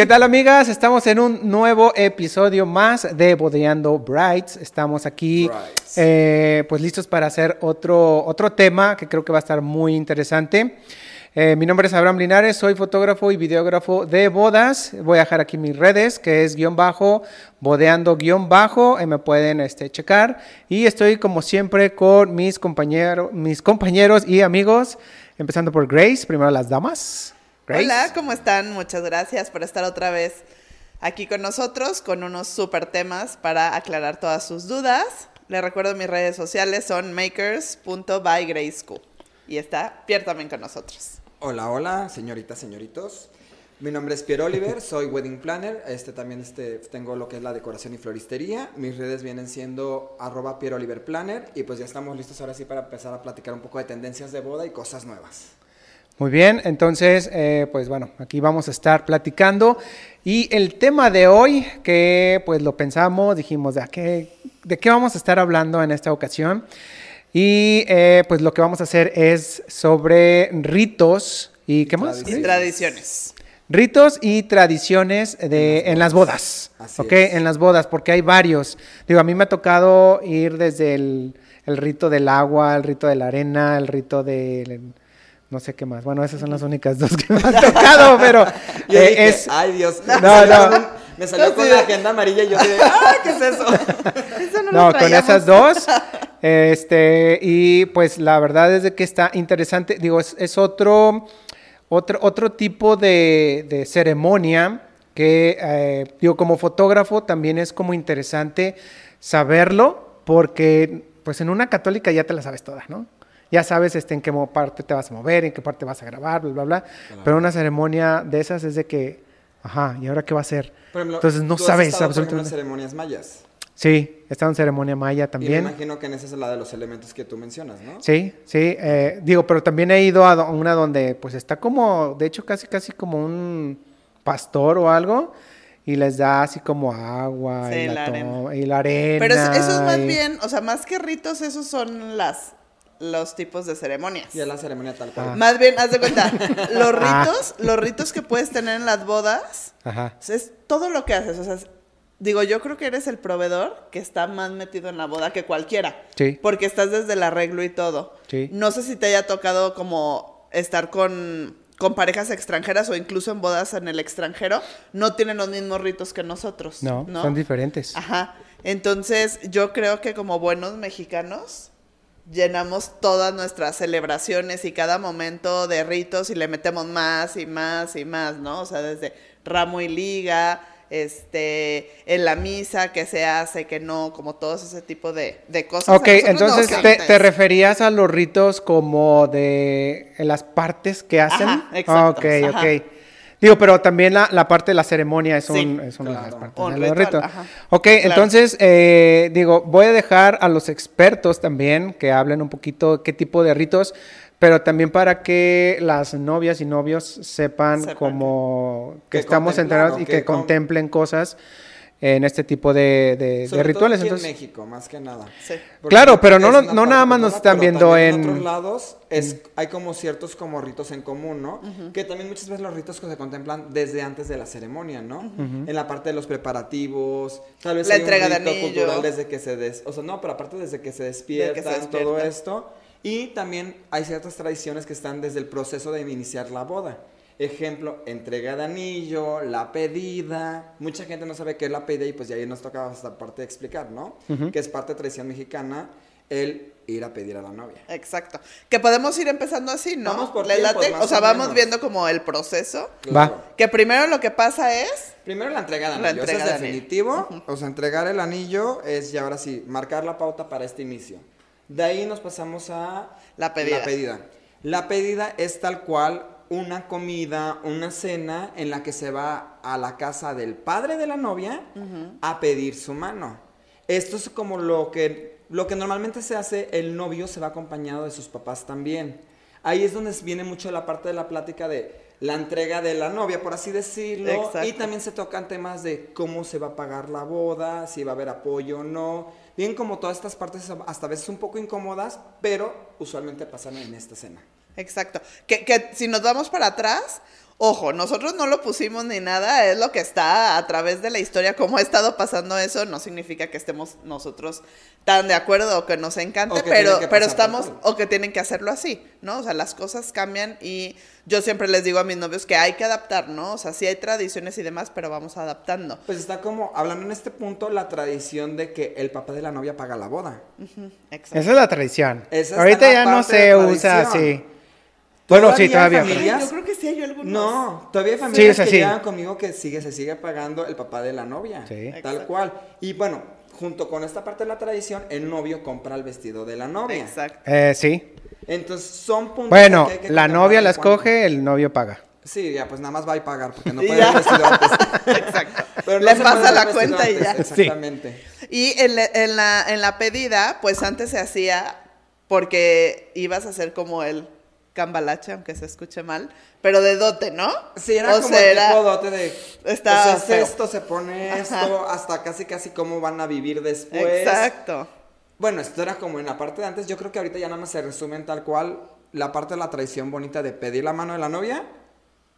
¿Qué tal amigas? Estamos en un nuevo episodio más de Bodeando Brights. Estamos aquí Brights. eh, pues listos para hacer otro, otro tema que creo que va a estar muy interesante. Eh, mi nombre es Abraham Linares, soy fotógrafo y videógrafo de bodas. Voy a dejar aquí mis redes, que es guion bajo, bodeando guion bajo, eh, me pueden este, checar. Y estoy como siempre con mis, compañeros mis compañeros y amigos, empezando por Grace, primero las damas. Grace. Hola, ¿cómo están? Muchas gracias por estar otra vez aquí con nosotros con unos super temas para aclarar todas sus dudas. Les recuerdo mis redes sociales son makers.bygraceschool. Y está Pierre también con nosotros. Hola, hola, señoritas, señoritos. Mi nombre es Pierre Oliver, soy wedding planner. Este también este, tengo lo que es la decoración y floristería. Mis redes vienen siendo arroba Pierre Oliver Planner. Y pues ya estamos listos ahora sí para empezar a platicar un poco de tendencias de boda y cosas nuevas. Muy bien, entonces, eh, pues bueno, aquí vamos a estar platicando. Y el tema de hoy, que pues lo pensamos, dijimos, ¿de qué, de qué vamos a estar hablando en esta ocasión? Y eh, pues lo que vamos a hacer es sobre ritos y qué más? tradiciones. Y tradiciones. Ritos y tradiciones de, en las bodas. Así ¿Ok? es. En las bodas, porque hay varios. Digo, a mí me ha tocado ir desde el, el rito del agua, el rito de la arena, el rito de... No sé qué más. Bueno, esas son las únicas dos que me han tocado, pero Yo eh, dije, es... ay Dios, No, me salió, no. con, me salió con la agenda amarilla y yo dije, ¡ah, qué es eso! Eso no, No, con esas dos. Este, y pues la verdad es de que está interesante. Digo, es, es otro, otro, otro tipo de, de ceremonia que, eh, digo, como fotógrafo también es como interesante saberlo, porque pues en una católica ya te la sabes toda, ¿no? Ya sabes este, en qué parte te vas a mover, en qué parte vas a grabar, bla, bla, bla. Pero una ceremonia de esas es de que, ajá, ¿y ahora qué va a hacer? Ejemplo, Entonces no ¿tú has sabes estado, por ejemplo, en absolutamente. ceremonias mayas. Sí, está en ceremonia maya Y me también. imagino que en esa es la de los elementos que tú mencionas, ¿no? Sí, sí, eh, digo, pero también he ido a una donde pues está como, de hecho casi casi como un pastor o algo y les da así como agua Sí, y, la la to- arena. y la arena. Pero eso, eso es más y- bien, o sea, más que ritos, esos son las los tipos de ceremonias. Y es la ceremonia tal cual. Ah. Más bien, haz de cuenta, los Ah. ritos, los ritos que puedes tener en las bodas, Ajá. Es todo lo que haces. O sea, es- digo, yo creo que eres el proveedor que está más metido en la boda que cualquiera. Sí. Porque estás desde el arreglo y todo. Sí. No sé si te haya tocado como estar con, con parejas extranjeras o incluso en bodas en el extranjero. No tienen los mismos ritos que nosotros. No, No, son diferentes. Ajá. Entonces, yo creo que como buenos mexicanos llenamos todas nuestras celebraciones y cada momento de ritos y le metemos más y más y más, ¿no? O sea, desde ramo y liga, este, en la misa, que se hace, que no, como todos ese tipo de, de cosas. Ok, entonces te, te referías a los ritos como de en las partes que hacen. Ajá, Ah, exacto, ok, ajá. ok. Digo, pero también la, la parte de la ceremonia es, Sí, un- es una de las claro. partes Un de los ritual, ajá. Ok, Claro. entonces, eh, digo, voy a dejar a los expertos también que hablen un poquito qué tipo de ritos, pero también para que las novias y novios sepan, Sepan como que, que estamos enterados y que que con- contemplen cosas en este tipo de, de- de todo rituales. aquí Entonces, en México, más que nada. Sí. Claro, pero no no nada más nos están viendo también en- otros lados es, hay como ciertos como ritos en común, ¿no? Que también muchas veces los ritos que se contemplan desde antes de la ceremonia, ¿no? En la parte de los preparativos, tal vez La hay entrega un de rito anillo. cultural desde que se des, o sea, no, pero aparte desde que se despiertan, todo despierta. esto. Y también hay ciertas tradiciones que están desde el proceso de iniciar la boda. Ejemplo, entrega de anillo, la pedida. Mucha gente no sabe qué es la pedida y pues ya ahí nos toca esta parte de explicar, ¿no? Que es parte de tradición mexicana el ir a pedir a la novia. Exacto. Que podemos ir empezando así, ¿no? Vamos por ¿Les tiempos, late? más O sea, o vamos menos. viendo como el proceso. Va. Que primero lo que pasa es Primero la entrega de La anillo, entrega eso es de anillo. definitivo. O sea, entregar el anillo es ya ahora sí, marcar la pauta para este inicio. De ahí nos pasamos a La pedida. La pedida, La pedida es tal cual una comida, una cena en la que se va a la casa del padre de la novia a pedir su mano. Esto es como lo que, lo que normalmente se hace, el novio se va acompañado de sus papás también. Ahí es donde viene mucho la parte de la plática de la entrega de la novia, por así decirlo. Exacto. Y también se tocan temas de cómo se va a pagar la boda, si va a haber apoyo o no. Bien como todas estas partes hasta a veces un poco incómodas, pero usualmente pasan en esta cena. Exacto. Que, que si nos vamos para atrás, Ojo, nosotros no lo pusimos ni nada, es lo que está a través de la historia, cómo ha estado pasando eso, no significa que estemos nosotros tan de acuerdo o que nos encante, que pero, pero estamos, o que tienen que hacerlo así, ¿no? O sea, las cosas cambian y yo siempre les digo a mis novios que hay que adaptar, ¿no? O sea, sí hay tradiciones y demás, pero vamos adaptando. Pues está como, hablando en este punto, la tradición de que el papá de la novia paga la boda. Exacto. Esa es la tradición. Esa Ahorita ya no se usa así. Bueno, sí, todavía. familias- Yo creo que sí hay algunos. No, todavía hay familias Sí, o sea, que sí. llegan conmigo que sigue, se sigue pagando el papá de la novia. Sí. Tal Exacto. cual. Y bueno, junto con esta parte de la tradición, el novio compra el vestido de la novia. Exacto. Eh, sí. Entonces son puntos Bueno, que hay que la novia en la cuanto- escoge, el novio paga. Sí, ya, pues nada más va a pagar porque no puede el vestido antes. Exacto. Pero no Le pasa la cuenta y ya. Exactamente. Y en la, en, la, en la pedida, pues antes se hacía porque ibas a hacer como el cambalache, aunque se escuche mal, pero de dote, ¿no? Sí, era O como sea, el era- tipo dote de. Estaba pues es esto, se pone esto, hasta casi casi cómo van a vivir después. Exacto. Bueno, esto era como en la parte de antes. Yo creo que ahorita ya nada más se resumen tal cual la parte de la tradición bonita de pedir la mano de la novia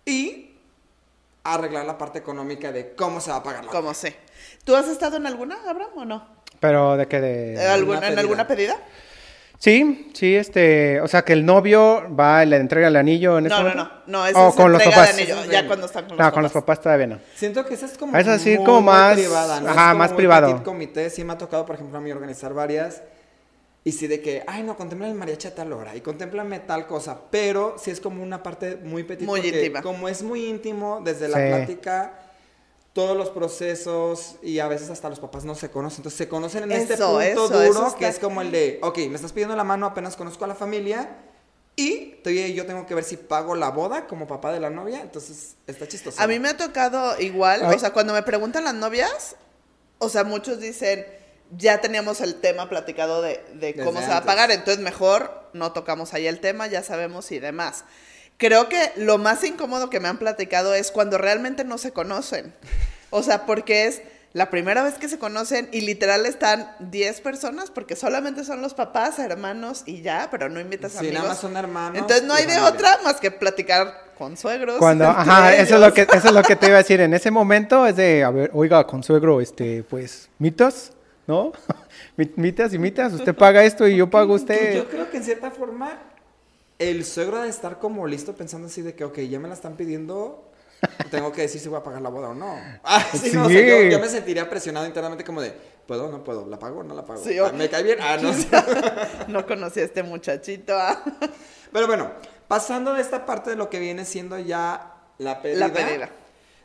y arreglar la parte económica de cómo se va a pagar la Como sé. ¿Tú has estado en alguna, Abraham, o no? Pero de que de... ¿En algún- alguna ¿En pedida. alguna pedida? Sí, sí, este, o sea, que el novio va y le entrega el anillo en ese No, no, momento. no. No, eso Oh, es con los papás. anillo, es ya cuando están con los No, papás. con los papás todavía no. Siento que esa es como. Es así muy, como muy más- privada, ¿no? Es ajá, como más muy privado. petit comité. Sí, me ha tocado, por ejemplo, a mí organizar varias. Y sí, de que, ay, no, contempla el mariachi a tal hora y contémplame tal cosa. Pero sí es como una parte muy petit. Muy íntima. Como es muy íntimo, desde la Sí. plática, todos los procesos y a veces hasta los papás no se conocen. Entonces se conocen en este punto eso, duro eso está- que es como el de, ok, me estás pidiendo la mano, apenas conozco a la familia. Y todavía yo tengo que ver si pago la boda como papá de la novia. Entonces está chistoso. A mí me ha tocado igual, Ay. o sea, cuando me preguntan las novias, o sea, muchos dicen, ya teníamos el tema platicado de, de Desde cómo se va a pagar, entonces mejor no tocamos ahí el tema, ya sabemos y demás. Creo que lo más incómodo que me han platicado es cuando realmente no se conocen. O sea, porque es la primera vez que se conocen y literal están 10 personas porque solamente son los papás, hermanos y ya, pero no invitas Sí, amigos. nada más son hermanos Entonces no hay de otra más que platicar con suegros. Cuando, ajá, eso es lo que, eso es lo que te iba a decir. En ese momento es de, a ver, oiga, consuegro, este, pues, mitas, ¿no? Mi- mitas y mitas, usted paga esto y yo pago usted. Yo creo que en cierta forma el suegro debe estar como listo pensando así de que, ok, ya me la están pidiendo, tengo que decir si voy a pagar la boda o no. Ah, sí, no, o sea, yo, yo me sentiría presionado internamente como de, ¿puedo o no puedo? ¿La pago o no la pago? Sí, Ah, ¿Me cae bien? Ah, no sé. No conocí a este muchachito. ah. Pero bueno, pasando de esta parte de lo que viene siendo ya la pedida, La pedida.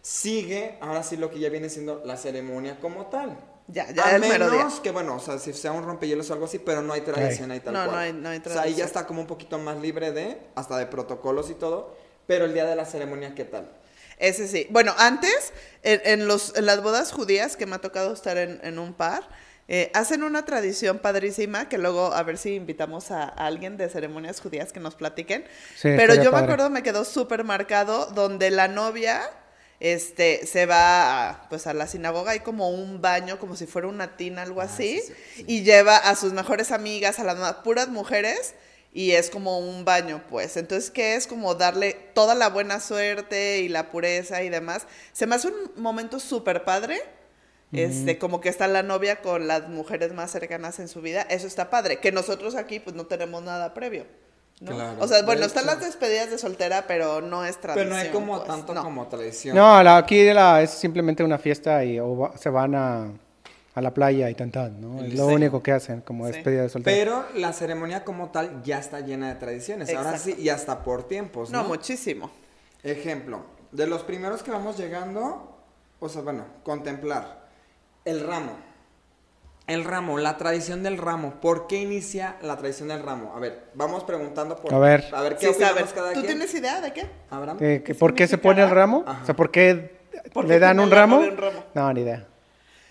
sigue ahora sí lo que ya viene siendo la ceremonia como tal. Ya, ya a menos que, bueno, o sea, si sea un rompehielos o algo así, pero no hay tradición ahí tal No, cual. no hay- no hay O sea, ahí tradición. ya está como un poquito más libre de, hasta de protocolos y todo, pero el día de la ceremonia, ¿qué tal? Ese sí. Bueno, antes, en, en los, en las bodas judías, que me ha tocado estar en, en un par, eh, hacen una tradición padrísima que luego a ver si invitamos a, a alguien de ceremonias judías que nos platiquen. Sí, Pero yo me acuerdo, me quedó súper marcado, donde la novia este, se va a, pues, a la sinagoga, hay como un baño, como si fuera una tina, algo así, Ah, sí, sí, sí. y lleva a sus mejores amigas, a las puras mujeres, y es como un baño, pues. Entonces, que es como darle toda la buena suerte y la pureza y demás. Se me hace un momento súper padre. Este, como que está la novia con las mujeres más cercanas en su vida, eso está padre, que nosotros aquí pues no tenemos nada previo. ¿No? Claro, o sea, bueno, están hecho. las despedidas de soltera, pero no es tradición. Pero no hay como pues, tanto no. como tradición. No, la- aquí la, es simplemente una fiesta y o va- se van a, a la playa y tan tan, ¿no? Es lo único que hacen, como Sí. despedida de soltero. Pero la ceremonia como tal ya está llena de tradiciones. Ahora sí, y hasta por tiempos, No, ¿no? muchísimo. Ejemplo, de los primeros que vamos llegando, o sea, bueno, contemplar el ramo. El ramo, la tradición del ramo. ¿Por qué inicia la tradición del ramo? A ver, vamos preguntando por A ver. a ver qué Sí, sabes. cada ¿Tú quien. tienes idea de qué? Abraham. ¿Por qué se pone el ramo? Ajá. O sea, ¿por qué ¿Por qué le dan ramo? un ramo? No, ni idea.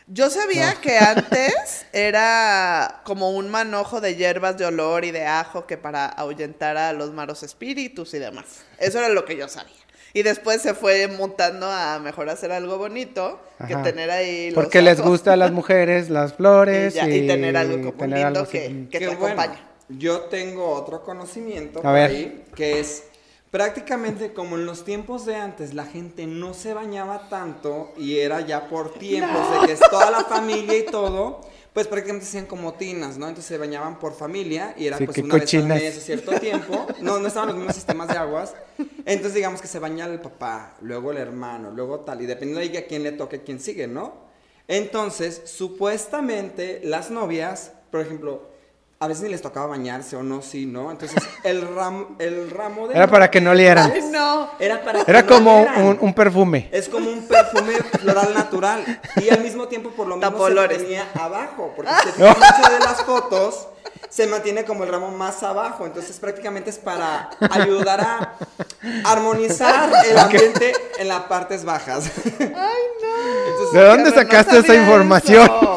Yo sabía que antes era como un manojo de hierbas de olor y de ajo que para ahuyentar a los malos espíritus y demás. Eso era lo que yo sabía. Y después se fue montando a mejor hacer algo bonito que tener ahí los Porque les gusta a las mujeres las flores Y ya, y, y tener algo como tener lindo algo así. que- que te bueno. acompaña. Yo tengo otro conocimiento A por ver. ahí que es Prácticamente como en los tiempos de antes la gente no se bañaba tanto y era ya por tiempos de que es toda la familia y todo, pues prácticamente hacían como tinas, ¿no? Entonces se bañaban por familia y era Sí, pues una cochinas. vez al mes, cierto tiempo. No, no estaban los mismos sistemas de aguas. Entonces digamos que se bañaba el papá, luego el hermano, luego tal, y dependiendo de a quién le toque, quién sigue, ¿no? Entonces, supuestamente las novias, por ejemplo, a veces ni les tocaba bañarse o no, sí, ¿no? Entonces, el, ram, el ramo de... Era para que no lieran. Ay, no. Era para que Era no como olieran. un, un perfume. Es como un perfume floral natural. Y al mismo tiempo, por lo se Tapolores. mantenía abajo. Porque si te fijas mucho de las fotos, se mantiene como el ramo más abajo. Entonces, prácticamente es para ayudar a armonizar el ambiente en las partes bajas. Ay, no. Entonces, ¿De dónde Pero no sacaste esa información? eso.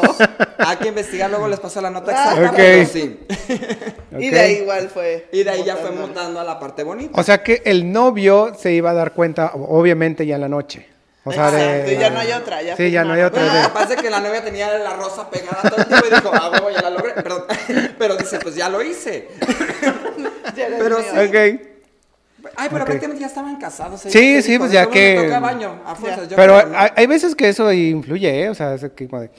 hay que investigar, luego les paso la nota Ah. exacta. Ok. pero sí. Y de ahí igual fue. Y de ahí ya fue mutando. mutando a la parte bonita. O sea que el novio se iba a dar cuenta, obviamente, ya en la noche. O sea, Exacto, de... ya no hay otra, ya Sí, ya no hay otra. Bueno, de- capaz de que la novia tenía la rosa pegada todo el tiempo y dijo, ah, huevo, ya la logré. Pero dice, pues ya lo hice. Pero sí. Ok. Ay, pero Ok. prácticamente ya estaban casados. ella Sí, sí, pues "De ya me que- toca baño, a fuerzas, yo Pero creo, ¿no? hay, hay veces que eso influye, ¿eh? O sea, es que como de...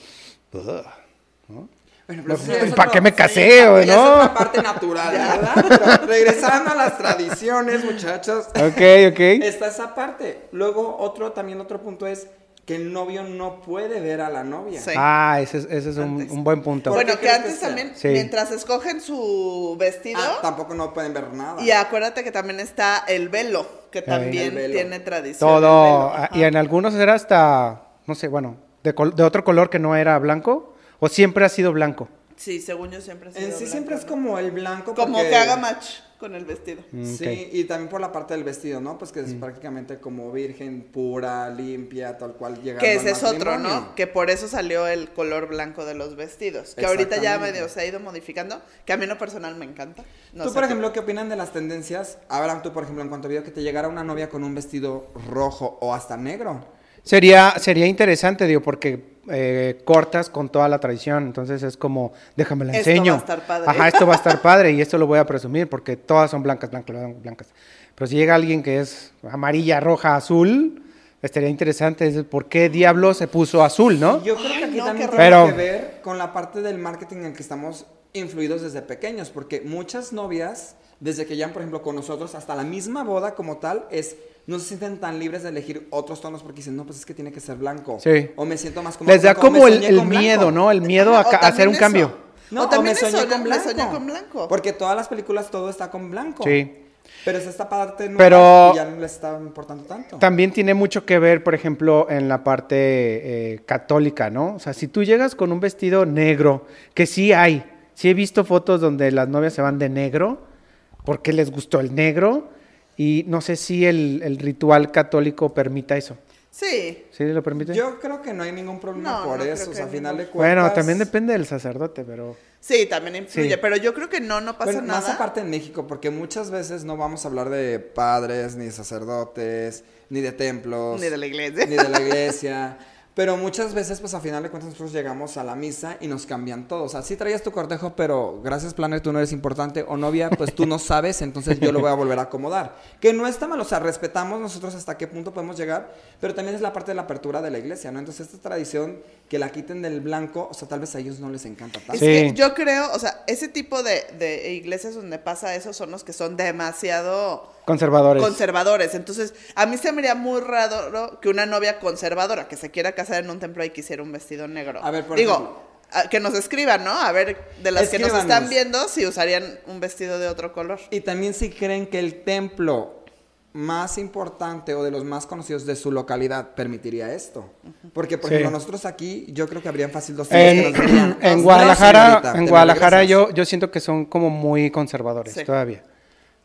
Bueno, pero sí, es ¿para qué me sí, casé, o ya no? Es otra parte natural, ¿verdad? Pero regresando a las tradiciones, muchachos. Ok, ok. Está esa parte. Luego, otro, también otro punto es que el novio no puede ver a la novia. Sí. Ah, ese es, ese es un, un buen punto. ¿Por Bueno, que antes que también, Sí. mientras escogen su vestido, Ah, tampoco no pueden ver nada. y acuérdate que también está el velo, que también velo. tiene tradición. Todo. ah. Y en algunos era hasta, no sé, bueno, de, col- de otro color que no era blanco. ¿O siempre ha sido blanco? Sí, según yo siempre ha sido En sí blanco, siempre es como el blanco. Como porque- que haga match con el vestido. Mm, Sí, y también por la parte del vestido, ¿no? Pues que es prácticamente como virgen, pura, limpia, tal cual llega Que ese es otro, ¿no? Que por eso salió el color blanco de los vestidos. Que ahorita ya medio se ha ido modificando. Que a mí en lo personal me encanta. No tú, sé por ejemplo, ¿qué opinan de las tendencias? Ahora, tú, por ejemplo, en cuanto a video, que te llegara una novia con un vestido rojo o hasta negro. Sería, sería interesante, digo, porque eh, cortas con toda la tradición. Entonces es como, déjame la Esto enseño. va a estar padre. Ajá, esto va a estar padre y esto lo voy a presumir porque todas son blancas, blancas, blancas. Pero si llega alguien que es amarilla, roja, azul, estaría interesante. Es por qué diablo se puso azul, ¿no? Yo creo que aquí no, también tiene que ver con la parte del marketing en el que estamos influidos desde pequeños, porque muchas novias, desde que ya, por ejemplo, con nosotros, hasta la misma boda como tal, es no se sienten tan libres de elegir otros tonos porque dicen, no, pues es que tiene que ser blanco. Sí. O me siento más cómodo Les da como el, miedo, ¿no? El miedo a, hacer también un eso. cambio. No, O o, también me soñé eso, con me blanco. soñé con blanco. Porque todas las películas todo está con blanco. Sí. Pero es esta parte nueva Pero- ya no le está importando tanto. También tiene mucho que ver, por ejemplo, en la parte eh, católica, ¿no? O sea, si tú llegas con un vestido negro, que sí hay, sí he visto fotos donde las novias se van de negro, porque les gustó el negro, y no sé si el, el ritual católico permita eso. Sí. ¿Sí lo permite? Yo creo que no hay ningún problema No, por no eso. O sea, a final de cuentas. bueno, también depende del sacerdote, pero... Sí, también influye. Sí. Pero yo creo que no, no pasa Bueno, nada. más aparte en México, porque muchas veces no vamos a hablar de padres, ni de sacerdotes, ni de templos. Ni de la iglesia. Ni de la iglesia. Pero muchas veces, pues a final de cuentas, nosotros llegamos a la misa y nos cambian todo. O sea, sí traías tu cortejo, pero gracias, Planner, tú no eres importante. O novia, pues tú no sabes, entonces yo lo voy a volver a acomodar. Que no está mal, o sea, respetamos nosotros hasta qué punto podemos llegar, pero también es la parte de la apertura de la iglesia, ¿no? Entonces, esta tradición que la quiten del blanco, o sea, tal vez a ellos no les encanta tanto. Es Sí. que yo creo, o sea, ese tipo de, de iglesias donde pasa eso son los que son demasiado Conservadores. conservadores. Entonces, a mí se me haría muy raro que una novia conservadora que se quiera casar en un templo y quisiera un vestido negro. A ver, por Digo, ejemplo. a- que nos escriban, ¿no? A ver, de las que nos están viendo, si usarían un vestido de otro color. Y también si creen que el templo más importante o de los más conocidos de su localidad permitiría esto. Porque, por Sí. ejemplo, nosotros aquí, yo creo que habrían fácil dos tíos que En, nos dirían, en "No, Guadalajara, en Guadalajara me regresas". yo, yo siento que son como muy conservadores Sí. todavía.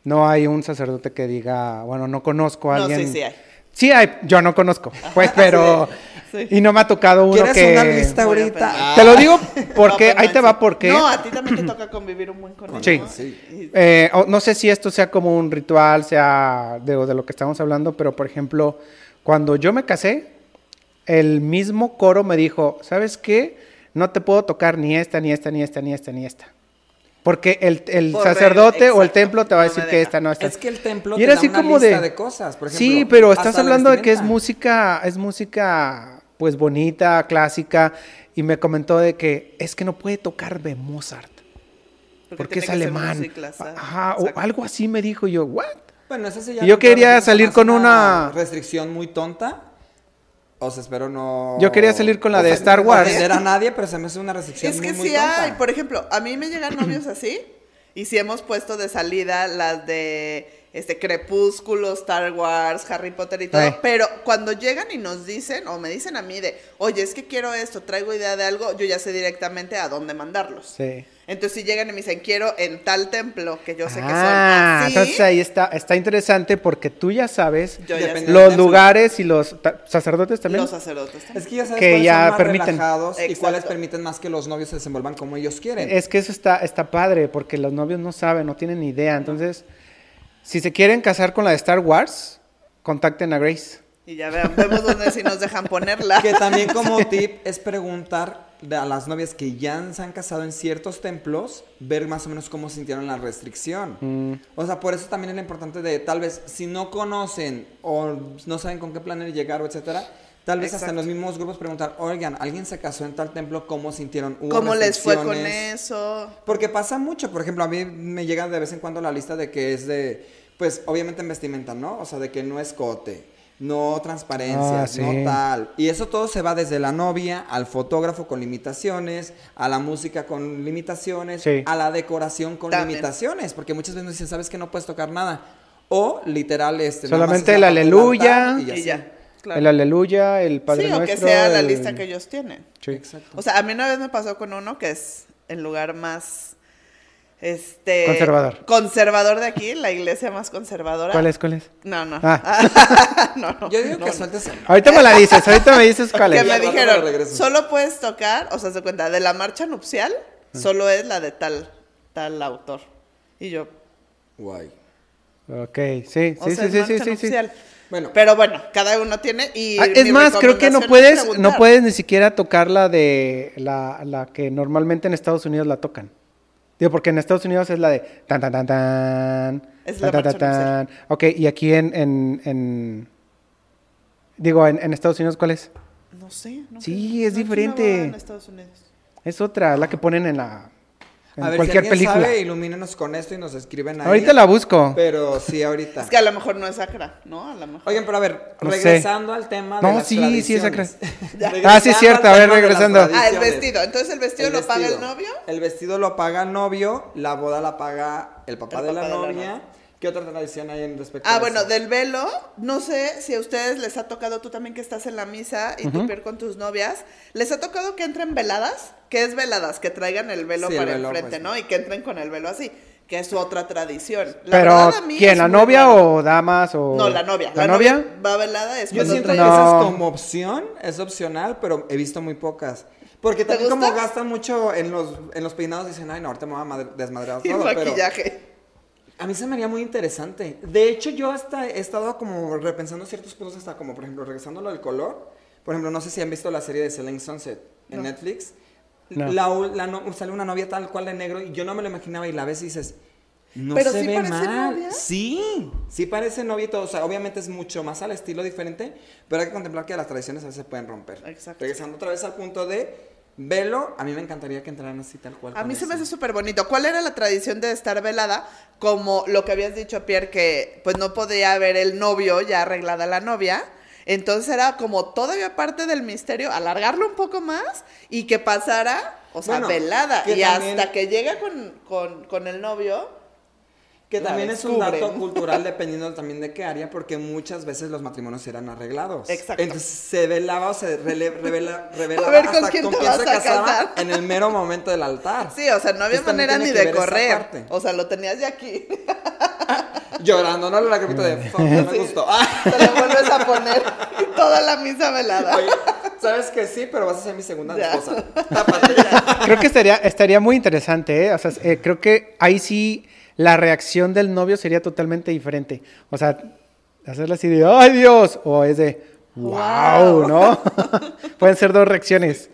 No hay un sacerdote que diga, bueno, no conozco a No, alguien. sí, sí hay. Sí hay, yo no conozco, pues, pero... Sí. Y no me ha tocado uno ¿Quieres que... una lista ahorita? Te lo digo porque, No, ahí te va porque... No, a ti también te toca convivir un buen con Sí. ¿no? Sí. Y- Eh, no sé si esto sea como un ritual, sea de, de lo que estamos hablando, pero por ejemplo, cuando yo me casé, el mismo coro me dijo, ¿sabes qué? No te puedo tocar ni esta, ni esta, ni esta, ni esta, ni esta. Porque el, el Por sacerdote o el templo te va a decir que esta no, esta. Es que el templo Y era te da así una como lista de- de cosas, por sí, ejemplo, pero hasta estás la hablando de que es música, es música pues bonita, clásica, y me comentó de que es que no puede tocar de Mozart, porque, es alemán. música, Ajá, o exacto. algo así me dijo yo, ¿what? Bueno, ese sí ya Y yo quería salir con una- restricción muy tonta. O sea, espero no. Yo quería salir con la de Star Wars. ofender a nadie, pero se me hace una restricción Es que muy sí tonta. hay, por ejemplo, a mí me llegan novios así y sí hemos puesto de salida las de este Crepúsculo, Star Wars, Harry Potter y todo, Ay. pero cuando llegan y nos dicen o me dicen a mí de, "Oye, es que quiero esto, traigo idea de algo", yo ya sé directamente a dónde mandarlos. Sí. Entonces si llegan y me dicen, "Quiero en tal templo", que yo sé que Ah, son así. entonces ahí está, está interesante porque tú ya sabes los lugares y los sacerdotes también. los sacerdotes también. Es que ya sabes Que cuáles ya son más permiten. relajados y Exacto. cuáles permiten más que los novios se desenvuelvan como ellos quieren. Es que eso está, está padre, porque los novios no saben, no tienen ni idea. Entonces, si se quieren casar con la de Star Wars, contacten a Grace. Y ya vean, vemos dónde si nos dejan ponerla. Que también como tip es preguntar a las novias que ya se han casado en ciertos templos, ver más o menos cómo sintieron la restricción. Mm. O sea, por eso también es lo importante de tal vez si no conocen o no saben con qué planear llegar o etcétera, tal vez hasta en los mismos grupos preguntar, oigan, alguien se casó en tal templo, ¿cómo sintieron? ¿Hubo ¿Cómo les fue con restricciones?" eso? Porque pasa mucho, por ejemplo, a mí me llega de vez en cuando la lista de que es de, pues obviamente en vestimenta, ¿no? O sea, de que no escote, no transparencia, Ah, sí. no tal. Y eso todo se va desde la novia al fotógrafo con limitaciones, a la música con limitaciones, Sí. a la decoración con También. limitaciones, porque muchas veces nos dicen, ¿sabes que no puedes tocar nada? O literal, este... Solamente el aleluya. altar Y ya. claro. El aleluya, el Padre sí, o Nuestro. que sea la lista que ellos tienen. Sí. Exacto. O sea, a mí una vez me pasó con uno que es el lugar más este Conservador. conservador de aquí, la iglesia más conservadora. ¿Cuál es? ¿Cuál es? No, no. Ah. no, no. Yo digo no, que no. sueltes el... Ahorita me la dices, ahorita me dices cuál Que es. rato me dijeron, solo puedes tocar, o sea, se cuenta, de la marcha nupcial, Ah. solo es la de tal, tal autor. Y yo, Guay. Ok, sí, o sí, sea, sí, sí, sí, sí. Bueno. Pero bueno, cada uno tiene y Ah, es más, creo que no puedes, no puedes ni siquiera tocar la de la, la que normalmente en Estados Unidos la tocan. Digo, porque en Estados Unidos es la de tan tan tan tan. Es tan, la tan, tan. Ok, y aquí en, en, en- digo, en, en Estados Unidos, ¿cuál es? No sé. No Sí, sé. es No, diferente. va en Estados Unidos. Es otra, la que ponen en la en A ver, cualquier si película. sabe, ilumínenos con esto y nos escriben ahí. Ahorita la busco. Pero sí, ahorita. Es que a lo mejor no es sacra, ¿no? A lo mejor. Oigan, pero a ver, No sé. regresando al tema de No, las sí, sí es sacra. Ah, sí, es cierto, a ver, regresando. ah, el vestido. Entonces el vestido El lo paga el vestido. novio. El vestido lo paga el novio, la boda la paga el papá El de la papá de la novia. novia. ¿Qué otra tradición hay en respecto Ah, a bueno, eso? del velo, no sé si a ustedes les ha tocado, tú también que estás en la misa y tú Pierre, con tus novias, ¿les ha tocado que entren veladas? ¿Qué es veladas? Que traigan el velo Sí, el para velo, enfrente, pues. ¿no? Y que entren con el velo así, que es otra tradición. La Pero, verdad, a mí ¿quién? ¿La novia raro. o damas o...? No, la novia. ¿La, novia? va velada es Yo siento que No. esa es como opción, es opcional, pero he visto muy pocas. Porque ¿Te también como gastan mucho en los, en los peinados, dicen, ay, no, ahorita me voy a desmadrar y todo. pero maquillaje. A mí se me haría muy interesante. De hecho, yo hasta he estado como repensando ciertos puntos, hasta como, por ejemplo, regresando a lo del color. Por ejemplo, no sé si han visto la serie de Selling Sunset en No. Netflix. No. La, la no- sale una novia tal cual de negro y yo no me lo imaginaba y la ves y dices, no Pero se sí ve parece mal. novia. Sí, sí parece novia y todo. O sea, obviamente es mucho más al estilo diferente, pero hay que contemplar que las tradiciones a veces se pueden romper. Exacto. Regresando otra vez al punto de velo, a mí me encantaría que entraran así tal cual. A mí se me hace súper bonito. ¿Cuál era la tradición de estar velada? Como lo que habías dicho, Pierre, que pues no podía ver el novio ya arreglada la novia. Entonces era como todavía parte del misterio, alargarlo un poco más y que pasara, o sea, Bueno, velada. Y también- hasta que llega con, con, con el novio, Que la también es un dato cultural dependiendo también de qué área, porque muchas veces los matrimonios eran arreglados. Exacto. Entonces se velaba o se rele- revela, revelaba A ver, ¿con hasta quién con te quién vas se a casaba casar? en el mero momento del altar. sí, o sea, no había Entonces, manera ni de correr. O sea, lo tenías ya aquí. Llorando, ¿no? La lagrimita de fuck, no me Sí. gustó. Ah, Te lo vuelves a poner y toda la misa velada. oye, Sabes que sí, pero vas a ser mi segunda Ya. esposa. Tápate. Creo que estaría, estaría muy interesante, ¿eh? O sea, eh, creo que ahí sí la reacción del novio sería totalmente diferente. O sea, hacerle así de, ¡ay Dios! O es de, ¡wow! Wow. ¿No? Pueden ser dos reacciones.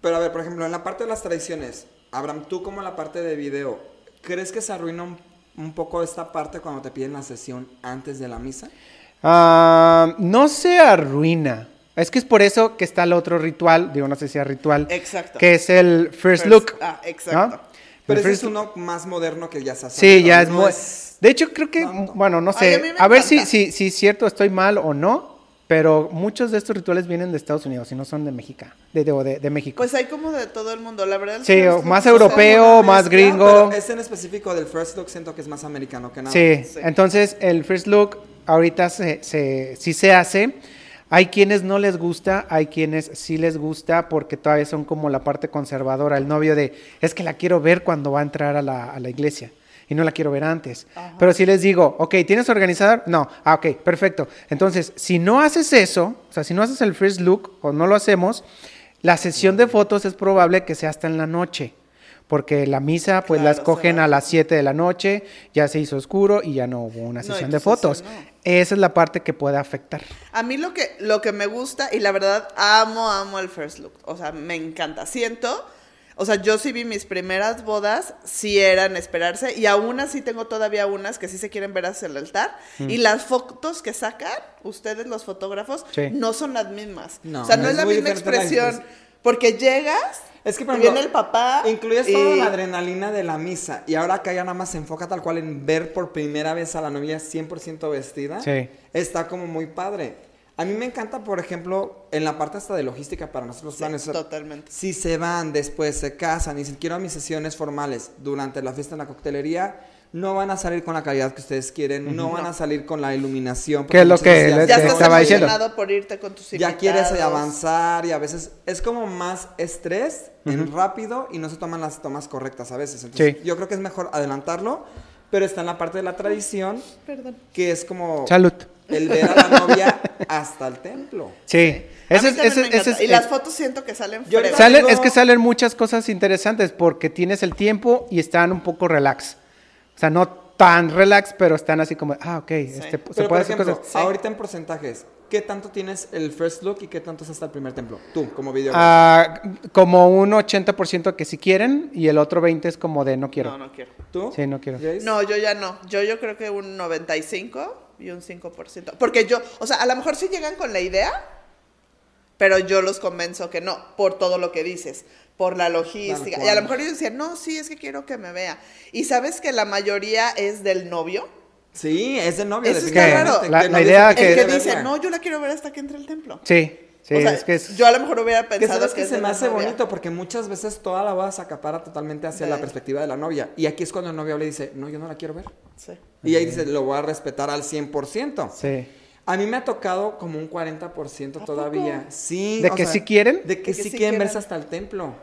Pero a ver, por ejemplo, en la parte de las tradiciones, Abraham, tú como en la parte de video, ¿crees que se arruina un, un poco esta parte cuando te piden la sesión antes de la misa? Ah, no se arruina. Es que es por eso que está el otro ritual, digo, no sé si es ritual, Exacto. que es el first, First- look. ah, exacto. ¿no? Pero ese first es uno más moderno que ya se hace. Sí, ya es no muy... De hecho, creo que, bueno, no Ay, sé, a mí me a, ver si, si, si es cierto, estoy mal o no, pero muchos de estos rituales vienen de Estados Unidos y no son de México, de, de, de- de México. Pues hay como de todo el mundo, la verdad. Sí, o look más es europeo, más mezcla, gringo. Pero ese en específico del First Look siento que es más americano que nada. Sí, Sí. entonces el first look ahorita se, se, sí se hace. Hay quienes no les gusta, hay quienes sí les gusta porque todavía son como la parte conservadora. El novio de, es que la quiero ver cuando va a entrar a la, a la iglesia y no la quiero ver antes. Pero si les digo, ok, ¿tienes organizador? No, ah, ok, perfecto. Entonces, si no haces eso, o sea, si no haces el first look o no lo hacemos, la sesión de fotos es probable que sea hasta en la noche. Porque la misa, pues la Claro, escogen se va. a las 7 de la noche, ya se hizo oscuro y ya no hubo una sesión de fotos. no. Esa es la parte que puede afectar. A mí lo que, lo que me gusta, y la verdad amo, amo el first look. O sea, me encanta. Siento, o sea, yo sí vi mis primeras bodas, sí eran esperarse, y aún así tengo todavía unas que sí se quieren ver hacia el altar. Mm. Y las fotos que sacan, ustedes los fotógrafos, Sí. no son las mismas. No, o sea, no es es la misma expresión. Porque llegas, Es que, por y ejemplo, viene el papá. Incluyes y- toda la adrenalina de la misa y ahora acá ya nada más se enfoca tal cual en ver por primera vez a la novia 100% vestida. Sí. Está como muy padre. A mí me encanta, por ejemplo, en la parte hasta de logística para nosotros los Sí, planes. totalmente. Si se van, después se casan y dicen quiero mis sesiones formales durante la fiesta en la coctelería, no van a salir con la calidad que ustedes quieren, no van a salir con la iluminación. ¿Qué es lo que Ya te estás estaba diciendo. emocionado por irte con tus ya quieres avanzar y a veces es como más estrés en rápido y no se toman las tomas correctas a veces. Entonces, Sí. yo creo que es mejor adelantarlo, pero está en la parte de la tradición Perdón. que es como Salud. el ver a la novia hasta el templo. Sí. Ese es- ese- ese es- y las fotos siento que salen Yo. Salen, Digo- es que salen muchas cosas interesantes porque tienes el tiempo y están un poco relax. O sea, no tan relax, pero están así como, ah, ok, este, se Pero, puede por hacer ejemplo, cosas. Sí. ahorita en porcentajes, ¿qué tanto tienes el first look y qué tanto es hasta el primer templo? Tú, como video. Ah, como un 80% que si quieren y el otro 20 es como de no quiero. No, no quiero. ¿Tú? Sí, no quiero. Grace? No, yo ya no. Yo, yo creo que un 95 y un 5%. Porque yo, o sea, a lo mejor sí llegan con la idea, pero yo los convenzo que no, por todo lo que dices, por la logística. Y a lo mejor ellos decían, no, sí, es que quiero que me vea. Y sabes que la mayoría es del novio. Sí, es de novia. Eso está raro. La- idea dice que- El que dice, verla. no, yo la quiero ver hasta que entre el templo. Sí, sí, o sea, es que es... yo a lo mejor hubiera Que pensado sabes que, que se me hace novia. bonito porque muchas veces toda la boda se acapara totalmente hacia De- la perspectiva de la novia. Y aquí es cuando el novio le dice, no, yo no la quiero ver. Sí. Y ahí dice, lo voy a respetar al 100%. Sí. A mí me ha tocado como un 40% ¿A todavía. poco? Sí. ¿De o que sea, sí quieren? De que De que sí sí quieren verse hasta el templo.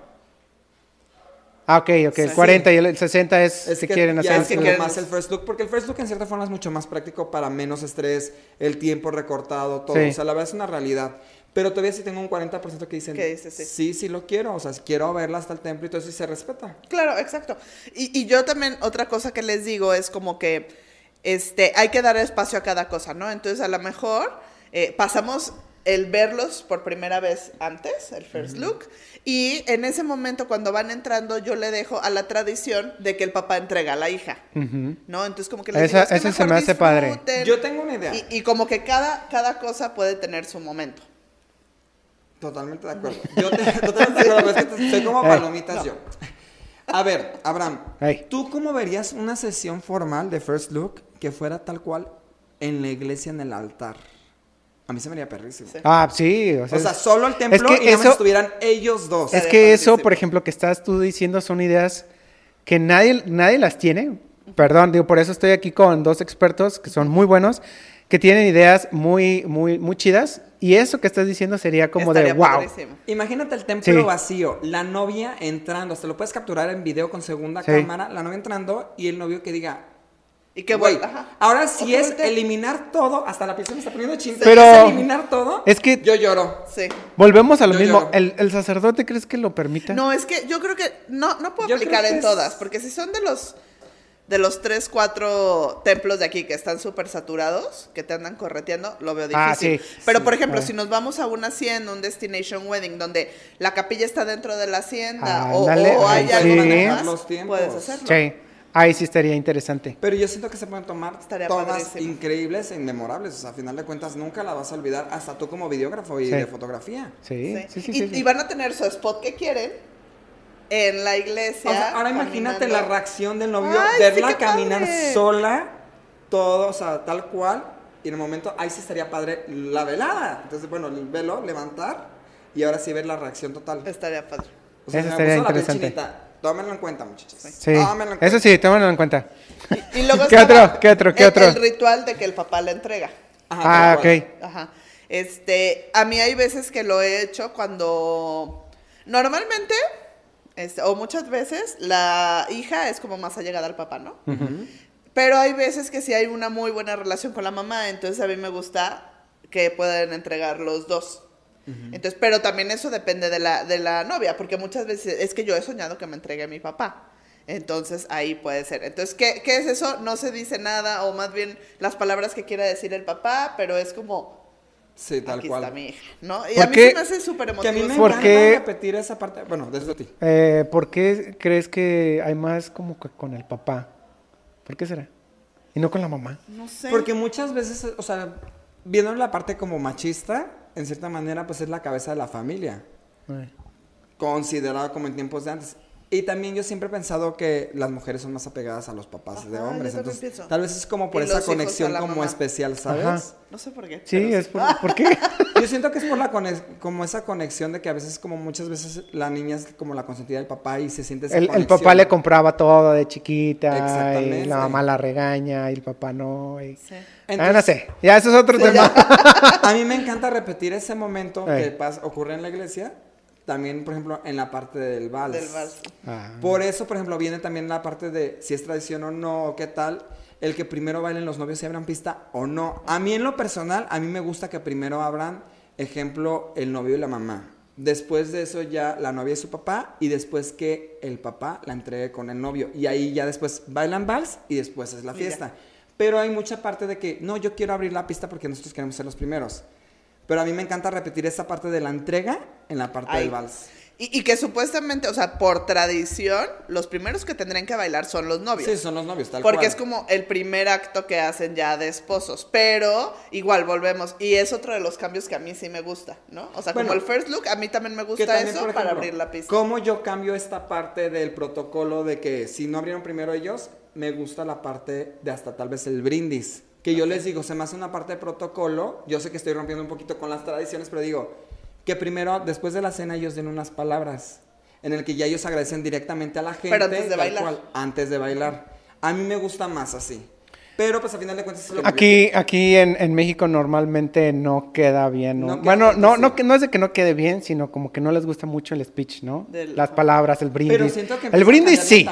Ah, ok, ok. El Sí. 40 y el 60 es, Es si que quieren ya hacer... es que quieren- más el first look, porque el first look en cierta forma es mucho más práctico para menos estrés, el tiempo recortado, todo. Sí. O sea, la verdad es una realidad. Pero todavía sí tengo un 40% que dicen, Que dice sí. sí, sí lo quiero, o sea, quiero verla hasta el templo y todo eso y se respeta. Claro, exacto. Y, y yo también, otra cosa que les digo es como que este, hay que dar espacio a cada cosa, ¿no? Entonces, a lo mejor eh, pasamos el verlos por primera vez antes, el first look, y en ese momento cuando van entrando yo le dejo a la tradición de que el papá entrega a la hija, Ujú. ¿no? Entonces como que les Esa- digo, es que ese se me hace padre. Yo tengo una idea. Y, y como que cada, cada cosa puede tener su momento. Totalmente de acuerdo. Yo te, totalmente de acuerdo, es que te- soy como Ey, palomitas yo. A ver, Abraham. ¿tú cómo verías una sesión formal de First Look que fuera tal cual en la iglesia, en el altar? A mí se me haría perrísimo. Sí. Ah, sí. O sea, O sea, es- solo el templo que y nada más eso- estuvieran ellos dos. Es que eso, por ejemplo, que estás tú diciendo son ideas que nadie, nadie las tiene. Perdón, digo, por eso estoy aquí con dos expertos que son muy buenos, que tienen ideas muy, muy, muy chidas. Y eso que estás diciendo sería como Estaría de wow. padrísimo. Imagínate el templo Sí. vacío, la novia entrando, hasta lo puedes capturar en video con segunda Sí. cámara, la novia entrando y el novio que diga, Y que güey, ahora sí es eliminar todo, hasta la piel se me está poniendo chinta, Pero- es eliminar todo, Es que- yo lloro. Sí. Volvemos a lo Yo mismo. ¿El, el sacerdote crees que lo permita? No, es que yo creo que no, no puedo Yo aplicar en es- todas, porque si son de los de los tres, cuatro templos de aquí que están súper saturados, que te andan correteando, lo veo difícil. Ah, sí. Pero, Sí. por ejemplo, Ah. si nos vamos a una hacienda, un destination wedding, donde la capilla está dentro de la hacienda, o, Ándale, o hay algo sí. Los tiempos. puedes hacerlo. Sí. Ahí sí estaría interesante. Pero yo siento que se pueden tomar Estaría todas padrísimo. increíbles e inmemorables. O sea, a final de cuentas nunca la vas a olvidar, hasta tú como videógrafo y Sí. de fotografía. Sí, Sí. sí, sí. y, sí, sí. y van a tener su spot que quieren en la iglesia. O sea, ahora imagínate caminando. la reacción del novio, Ay, sí, verla qué caminar padre. sola, todo, o sea, tal cual. Y en el momento, ahí sí estaría padre la velada. Entonces, bueno, el velo, levantar y ahora sí ver la reacción total. Estaría padre. O sea, Eso me estaría puso la interesante. chinita. Tómenlo en cuenta, muchachos. Sí, Tómenlo en cuenta. eso sí, tómenlo en cuenta. Y, y luego ¿Qué otro? ¿Qué otro? ¿Qué el- otro? El ritual de que el papá le entrega. Ajá, ah, ok. Ajá. Este, a mí hay veces que lo he hecho cuando normalmente este, o muchas veces la hija es como más allegada al papá, ¿no? Pero hay veces que sí hay una muy buena relación con la mamá, entonces a mí me gusta que puedan entregar los dos. Entonces, pero también eso depende de la, de la novia, porque muchas veces es que yo he soñado que me entregue mi papá. Entonces ahí puede ser. Entonces, ¿qué, ¿qué es eso? No se dice nada, o más bien las palabras que quiera decir el papá, pero es como, Sí, tal aquí cual. está mi hija, ¿no? Y ¿Por a mí qué? se me hace súper Que a mí emotivo. me ¿Por encanta qué? repetir esa parte. Bueno, desde ti. Eh, ¿Por qué crees que hay más como que con el papá? ¿Por qué será? Y no con la mamá. No sé. Porque muchas veces, o sea, viendo la parte como machista, en cierta manera, pues es la cabeza de la familia. Ay. considerado como en tiempos de antes. Y también yo siempre he pensado que las mujeres son más apegadas a los papás de Ajá, hombres. Entonces, pienso. tal vez es como por Y esa conexión como mamá. especial, ¿sabes? Ajá. No sé por qué. Sí, es por, ¿por qué? Yo siento que es por la como esa conexión de que a veces como muchas veces la niña es como la consentida del papá y se siente esa El, el papá le compraba todo de chiquita y Exactamente. la mamá la regaña y el papá no. y- Sí. Ah, Entonces, no sé, ya eso es otro Sí, tema. A mí me encanta repetir ese momento que pasa, ocurre en la iglesia, también, por ejemplo, en la parte del vals. Del vals. Ah. Por eso, por ejemplo, viene también la parte de si es tradición o no, o qué tal, el que primero bailen los novios y abran pista o no. A mí en lo personal, a mí me gusta que primero abran, ejemplo, el novio y la mamá. Después de eso ya la novia y su papá y después que el papá la entregue con el novio. Y ahí ya después bailan vals y después es la fiesta. Pero hay mucha parte de que, no, yo quiero abrir la pista porque nosotros queremos ser los primeros. Pero a mí me encanta repetir esa parte de la entrega en la parte Ay. del vals. Y, y que supuestamente, o sea, por tradición, los primeros que tendrían que bailar son los novios. Sí, son los novios, tal Porque cual. es como el primer acto que hacen ya de esposos. Pero igual volvemos. Y es otro de los cambios que a mí sí me gusta, ¿no? O sea, Bueno, como el first look, a mí también me gusta también, eso para abrir la pista. ¿Cómo yo cambio esta parte del protocolo de que si no abrieron primero ellos, me gusta la parte de hasta tal vez el brindis? Que yo les digo, se me hace una parte de protocolo. Yo sé que estoy rompiendo un poquito con las tradiciones, pero digo que primero, después de la cena, ellos den unas palabras en el que ya ellos agradecen directamente a la gente. Pero antes de bailar. antes de bailar. A mí me gusta más así. Pero pues a final de cuentas es lo que Aquí, aquí en, en México normalmente no queda bien, ¿no? No queda bueno, bien, no, sí. no, que- no es de que no quede bien, sino como que no les gusta mucho el speech, ¿no? Del- Las palabras, el brindis. Pero siento que el brindis sí.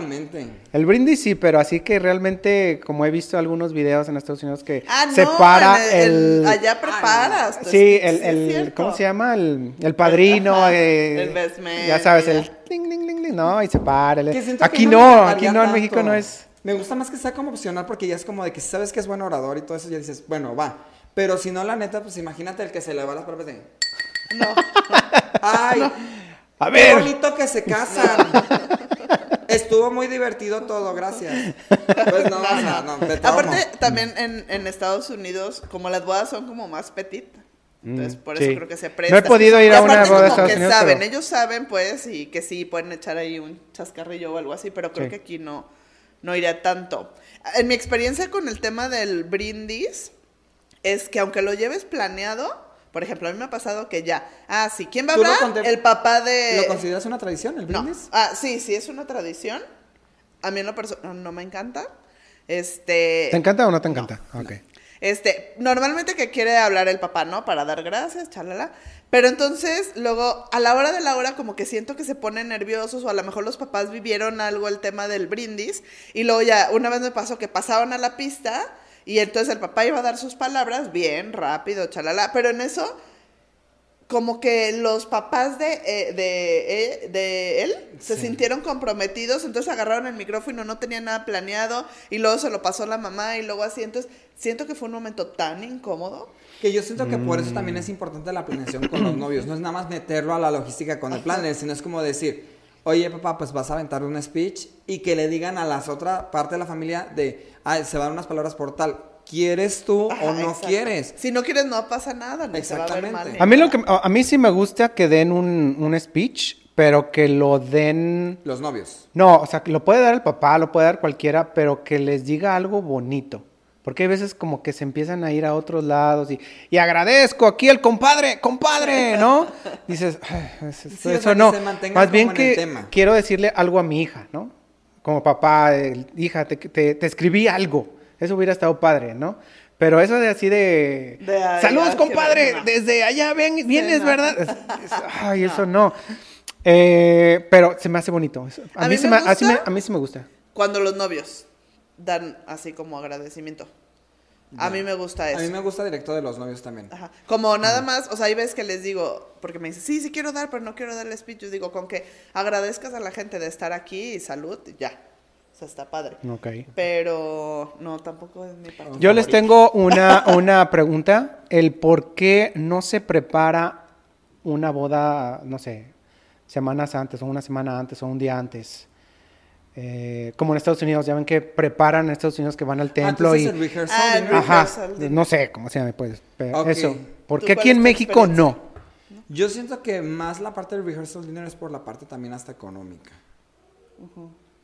El brindis sí, pero así que realmente, como he visto algunos videos en Estados Unidos que Ah, no, separa el- el... el- allá preparas. tu Sí, el, el-. ¿cómo se llama? El, el padrino. Eh, el best man, Ya sabes, ya. el... ding, ding, ding, ding, no, y se para. el- Que siento que Aquí no aquí no, en tanto. México no es... Me gusta más que sea como opcional porque ya es como de que si sabes que es buen orador y todo eso, ya dices, bueno, va. Pero si no, la neta, pues imagínate el que se le va las palabras de. No. ¡Ay! A ¡Qué ver. bonito que se casan! Estuvo muy divertido todo, gracias. Pues no, o sea, no, me traumo. Aparte, también en, en Estados Unidos, como las bodas son como más petit. Entonces, Mm, por eso creo que se No presta. he podido ir Y a una aparte boda de como Estados que Unidos, saben, pero- ellos saben, pues, y que sí pueden echar ahí un chascarrillo o algo así, pero creo Sí. que aquí no, no iría tanto. En mi experiencia con el tema del brindis, es que aunque lo lleves planeado, por ejemplo, a mí me ha pasado que ya, ah, sí, ¿quién va a ¿Tú lo hablar? El papá de... ¿Lo consideras una tradición, el No. brindis? Ah, sí, sí, es una tradición. A mí en lo personal no me encanta. Este... ¿Te encanta o no te encanta? Ok. Este, normalmente que quiere hablar el papá, ¿no? Para dar gracias, chalala. Pero entonces, luego, a la hora de la hora, como que siento que se ponen nerviosos, o a lo mejor los papás vivieron algo el tema del brindis, y luego ya, una vez me pasó que pasaban a la pista, y entonces el papá iba a dar sus palabras, bien, rápido, chalala, pero en eso, como que los papás de, eh, de, eh, de él se Sí. sintieron comprometidos, entonces agarraron el micrófono no tenían nada planeado, y luego se lo pasó la mamá, y luego así, entonces siento que fue un momento tan incómodo. Que yo siento que por eso Mm. también es importante la planeación con los novios. No es nada más meterlo a la logística con el planner, sino es como decir, oye papá, pues vas a aventar un speech y que le digan a las otra parte de la familia de, ah, se van unas palabras por tal, ¿quieres tú Ajá, o no exacto. quieres? Si no quieres, no pasa nada. Ni se va a ver Exactamente. mal, ni A mí, lo que, a mí sí me gusta que den un, un speech, pero que lo den... Los novios. No, o sea, que lo puede dar el papá, lo puede dar cualquiera, pero que les diga algo bonito. Porque hay veces como que se empiezan a ir a otros lados y, y agradezco aquí el compadre, compadre, ¿no? Dices, "Ay, eso, Sí, o eso sea, que no. Más bien en que tema. quiero decirle algo a mi hija, ¿no? Como papá, hija, te, te- te escribí algo. Eso hubiera estado padre, ¿no? Pero eso de así de... De allá, Saludos, compadre, venga". desde allá ven, vienes, no. ¿verdad? Ay, eso no. Eh, pero se me hace bonito. A, A mí, mí se me me, así me- a mí sí me gusta. Cuando los novios dan así como agradecimiento. A mí me gusta eso. A mí me gusta directo de los novios también. Ajá. Como nada más, o sea, hay veces que les digo, porque me dicen, sí, sí quiero dar, pero no quiero dar el speech. Yo digo, con que agradezcas a la gente de estar aquí y salud, ya. O sea, está padre. Ok. Pero no, tampoco es mi parte. Yo les tengo una, una pregunta. El por qué no se prepara una boda, no sé, semanas antes, o una semana antes, o un día antes. Eh, como en Estados Unidos, ya ven que preparan en Estados Unidos que van al Ah, templo entonces y... el rehearsal Ah, el. Ajá, no sé cómo se llama, pues. Pero Ok. Eso. ¿Por ¿Tú qué cuál aquí en México no? Yo siento que más la parte del rehearsal dinner es por la parte también hasta económica.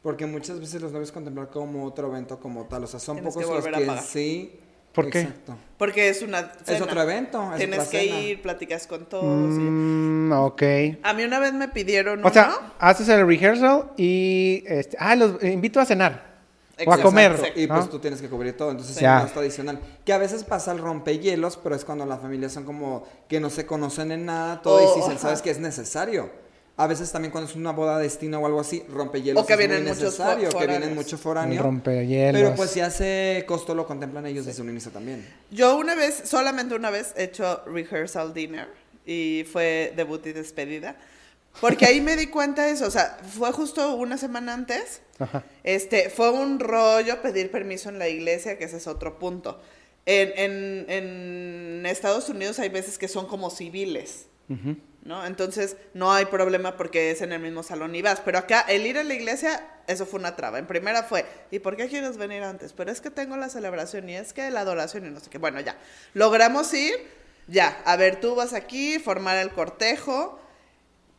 Porque muchas veces los novios contemplan como otro evento como tal. O sea, son Tienes pocos que los que pagar. sí. ¿Por qué? Exacto. Porque es una cena. otro evento, es Tienes que cena. ir, platicas con todos. y- Mm, ok. A mí una vez me pidieron O sea, haces el rehearsal y... Este, ah, los invito a cenar. O a comer. Exacto, Y ¿no? pues tú tienes que cubrir todo, entonces es Ya. un gasto adicional. Que a veces pasa el rompehielos, pero es cuando las familias son como que no se conocen en nada, todo, Oh, y dicen, ajá. sabes que es necesario. A veces también cuando es una boda destino o algo así, rompehielos O que es muy vienen muchos necesario, que vienen foráneos. mucho foráneo. rompehielos. Pero pues si hace costo lo contemplan ellos desde un inicio también. Yo una vez, solamente una vez, he hecho rehearsal dinner y fue debut y despedida. Porque ahí me di cuenta de eso, o sea, fue justo una semana antes. Ajá. Este, fue un rollo pedir permiso en la iglesia, que ese es otro punto. En, en, en Estados Unidos hay veces que son como civiles, Ujú. ¿No? Entonces no hay problema porque es en el mismo salón y vas. Pero acá el ir a la iglesia, eso fue una traba. En primera fue, ¿y por qué quieres venir antes? Pero es que tengo la celebración y es que la adoración y no sé qué. Bueno, ya. Logramos ir, ya. A ver, tú vas aquí, formar el cortejo.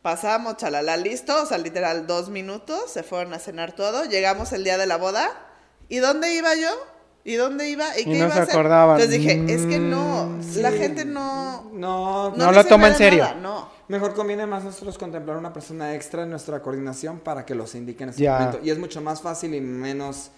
Pasamos, chalala, listo, o sea, literal, dos minutos, se fueron a cenar todo, llegamos el día de la boda, ¿y dónde iba yo? ¿Y dónde iba? ¿Y qué no iba se a hacer? acordaban. Entonces dije, es que no, Mm, la gente no... No, No le lo toma en serio. nada, no. Mejor conviene más nosotros contemplar una persona extra en nuestra coordinación para que los indique en ese Ya. momento. Y es mucho más fácil y menos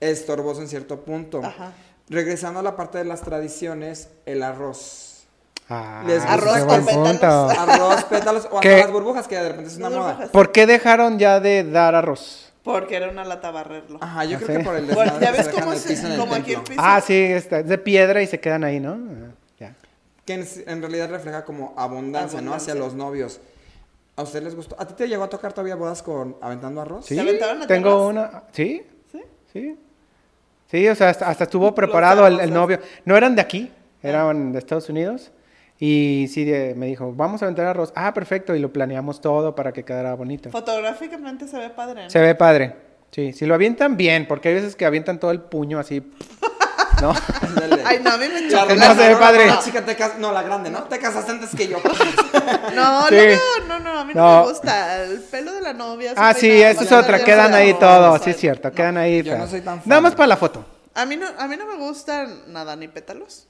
estorboso en cierto punto. Ajá. Regresando a la parte de las tradiciones, el arroz. Ah, Les Arroz con pétalos. punto. Arroz, pétalos o hasta ¿Qué? las burbujas, que de repente es una moda. ¿Por qué dejaron ya de dar arroz? Porque era una lata barrerlo. Ajá, yo Ah, creo que por el Bueno, desmadre ya ves se cómo piso en el como aquí el templo. piso. Ah, sí, está, es de piedra y se quedan ahí, ¿no? Ah, Ya. Que en, en realidad refleja como abundancia, ¿no? Hacia los novios. ¿A usted les gustó? ¿A ti te llegó a tocar todavía bodas con aventando arroz? Sí, aventaron a tengo terras? una. ¿Sí? ¿Sí? Sí. Sí, o sea, hasta, hasta estuvo preparado el, el novio. No eran de aquí, eran de Estados Unidos. Y sí, de- me dijo, vamos a aventar arroz. Ah, perfecto. Y lo planeamos todo para que quedara bonito. Fotográficamente se ve padre, ¿no? Se ve padre. Sí, si lo avientan bien, porque hay veces que avientan todo el puño así. ¿No? Ay, no, a mí me. Que no se ve padre. La chica te cas- no, la grande, ¿no? Te casaste antes que yo. No, Sí. no, no, no, a mí no, No. me gusta. El pelo de la novia. Ah, sí, esa es otra. Quedan no, ahí no, todos, no, sí es cierto. Quedan ahí. yo no feas. soy tan Nada más para la foto. A mí no, a mí no me gustan nada, ni pétalos.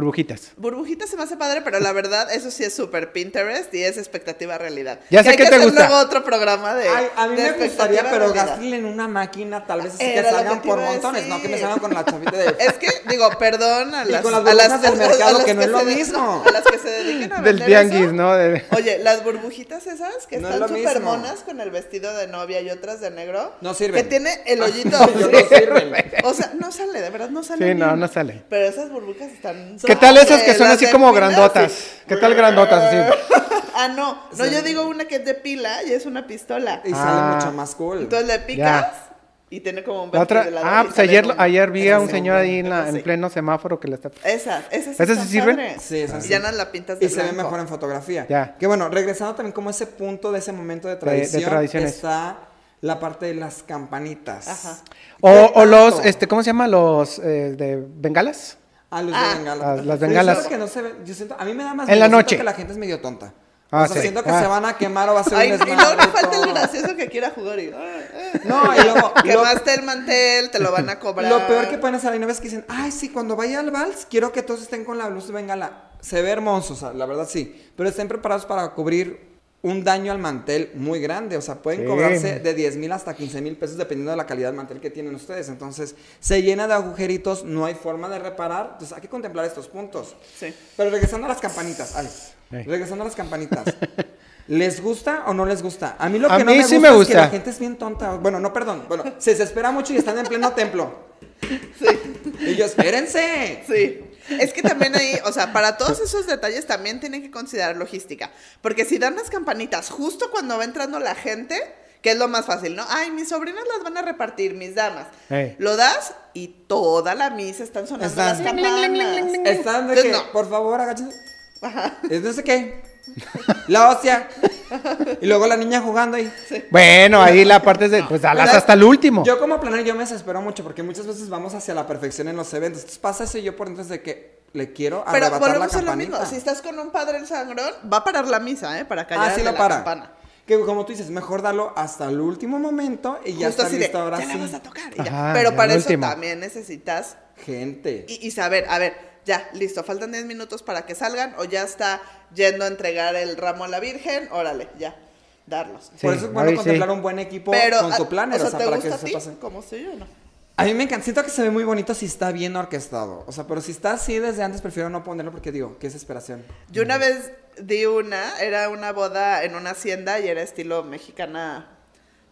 Burbujitas. Burbujitas se me hace padre, pero la verdad, eso sí es súper Pinterest y es expectativa realidad. Ya sé hay que te hacer gusta. luego otro programa de. Ay, a mí de me gustaría, pero gástenle en una máquina, tal vez así que salgan que por montones, no que me salgan con la chapita de... Es que, digo, perdón a Y las, con las a las del a- a mercado, que no es lo de- mismo. A las que se dediquen a Del tianguis. ¿no? De- Oye, las burbujitas esas que No es están lo súper monas con el vestido de novia y otras de negro. No sirven. Que tiene el hoyito. No sirven. O sea, no sale, de verdad no sale. Sí, no, no sale. Pero esas burbujas están. ¿Qué tal esas que son así de como grandotas? sí. ¿Qué tal grandotas así? Ah, no. No, Sí. yo digo una que es de pila y es una pistola. Y Ah. sale mucho más cool. Entonces le picas Y tiene como un La otra, ventilador ah, y pues ayer, ayer vi a Esa un señor ahí en, la, esa en pleno semáforo que le está... Esa, esa sí ¿Esas están sí sirven? padres. Sí, esas sí. Y ya no la pintas de Y se ve mejor en fotografía. Ya. Que bueno, regresando también como ese punto de ese momento de tradición, tradiciones. está la parte de las campanitas. Ajá. O, ¿Qué o los, este, ¿cómo se llama? Los eh, de bengalas. Ah, los Ah. de bengala. Las- las Pero bengalas. yo siento que no se ve- yo siento, a mí me da más En la noche. que la gente es medio tonta. Ah, o sea, sí. siento que Ah. se van a quemar o va a ser Ay, un y luego le falta el gracioso que quiera jugar y... No, y luego, lo, Quemaste el mantel, te lo van a cobrar. lo peor que pueden hacer hay novias que dicen, ay, sí, cuando vaya al vals, quiero que todos estén con la luz de bengala. Se ve hermoso, o sea, la verdad sí. Pero estén preparados para cubrir un daño al mantel muy grande. O sea, pueden Sí. cobrarse de 10 mil hasta 15 mil pesos dependiendo de la calidad del mantel que tienen ustedes. Entonces, se llena de agujeritos, no hay forma de reparar. Entonces, hay que contemplar estos puntos. Sí. Pero regresando a las campanitas, ay, regresando a las campanitas. ¿Les gusta o no les gusta? A mí lo A que no mí me sí gusta, me es que gusta. la gente es bien tonta. Bueno, no, perdón. Bueno, se desespera mucho y están en pleno templo. Y yo, espérense. Sí. Es que también ahí, o sea, para todos esos detalles también tienen que considerar logística. Porque si dan las campanitas justo cuando va entrando la gente, que es lo más fácil, ¿no? Ay, mis sobrinas las van a repartir, mis damas. Lo das y toda la misa están sonando Están- las campanas. Están de Entonces, que, no. por favor, agáchense. Es no sé qué. La hostia. Y luego la niña jugando ahí. Bueno, ahí la parte es de, pues dalas ¿Verdad? hasta el último. Yo como planner yo me desespero mucho porque muchas veces vamos hacia la perfección en los eventos. Entonces pasa eso y yo por dentro es de que le quiero Pero arrebatar la volvemos a lo campanita. mismo. Si estás con un padre el sangrón, va a parar la misa, ¿eh? Para callar Ah, sí lo la para. campana. Que como tú dices, mejor darlo hasta el último momento y ya Justo está así de, ahora ya la sí. vas a tocar. y ya. Ajá, Pero ya para eso último. también necesitas Gente. Y, y saber, a ver, ya, listo, faltan 10 minutos para que salgan o ya está yendo a entregar el ramo a la Virgen, órale, ya, darlos. Sí, Por eso es bueno sí. contemplar un buen equipo Pero, con tu a- planner, o sea, ¿te para gusta que a se ti? pase. Como soy yo, ¿no? A mí me encanta, siento que se ve muy bonito si está bien orquestado. O sea, pero si está así desde antes, prefiero no ponerlo porque digo, qué desesperación. Yo una vez di una, era una boda en una hacienda y era estilo mexicana,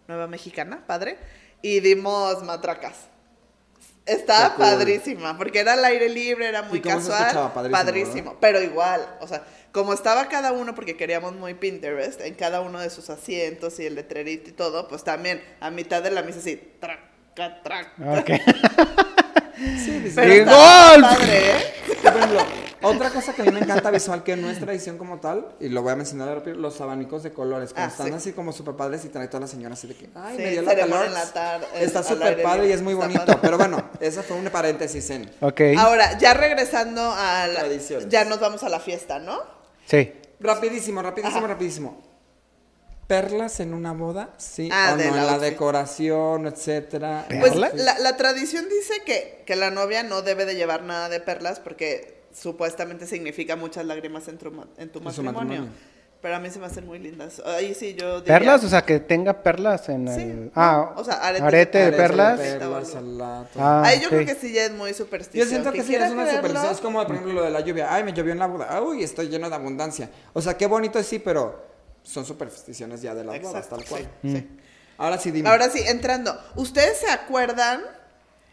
nueva mexicana, padre, y dimos matracas. Estaba cool. padrísima, porque era al aire libre, era muy ¿Y cómo se casual. escuchaba? Padrísimo, padrísimo, pero igual, o sea, como estaba cada uno, porque queríamos muy Pinterest, en cada uno de sus asientos y el letrerito y todo, pues también a mitad de la misa así, traca, traca. Ok. Sí, Pero ¡Y estaba gol! padre, ¿eh? Otra cosa que a mí me encanta visual, que no es tradición como tal, y lo voy a mencionar de rápido, los abanicos de colores, cuando Ah, están sí. así como súper padres y trae todas las señoras así de que, ay, Sí, me dio la calor. en la tarde, Está súper padre y es muy bonito, padre. pero bueno, ese fue un paréntesis en Ok. Ahora, ya regresando a la, Tradiciones. ya nos vamos a la fiesta, ¿no? Sí. Rapidísimo, rapidísimo, Ajá. rapidísimo. ¿Perlas en una boda? Sí Ah, o no, en la decoración, etcétera. Pues la, la tradición dice que, que la novia no debe de llevar nada de perlas porque supuestamente significa muchas lágrimas en tu, ma- en tu En matrimonio. matrimonio. Pero a mí se me hacen muy lindas. Ahí sí yo diría- ¿Perlas? O sea, que tenga perlas en Sí, el... Ah, o sea, aretes de arete de Arete perlas. perlas. Ah, Ahí yo ok. creo que sí ya es muy Yo superstición. siento que sí, es una creerlo, superstición. Es como, por ejemplo, lo de la lluvia. Ay, me llovió en la boda. Uy, estoy lleno de abundancia. O sea, qué bonito es sí, pero son supersticiones ya de las bodas, Exacto, tal cual. sí, sí. Ahora sí, dime. Ahora sí, entrando. ¿Ustedes se acuerdan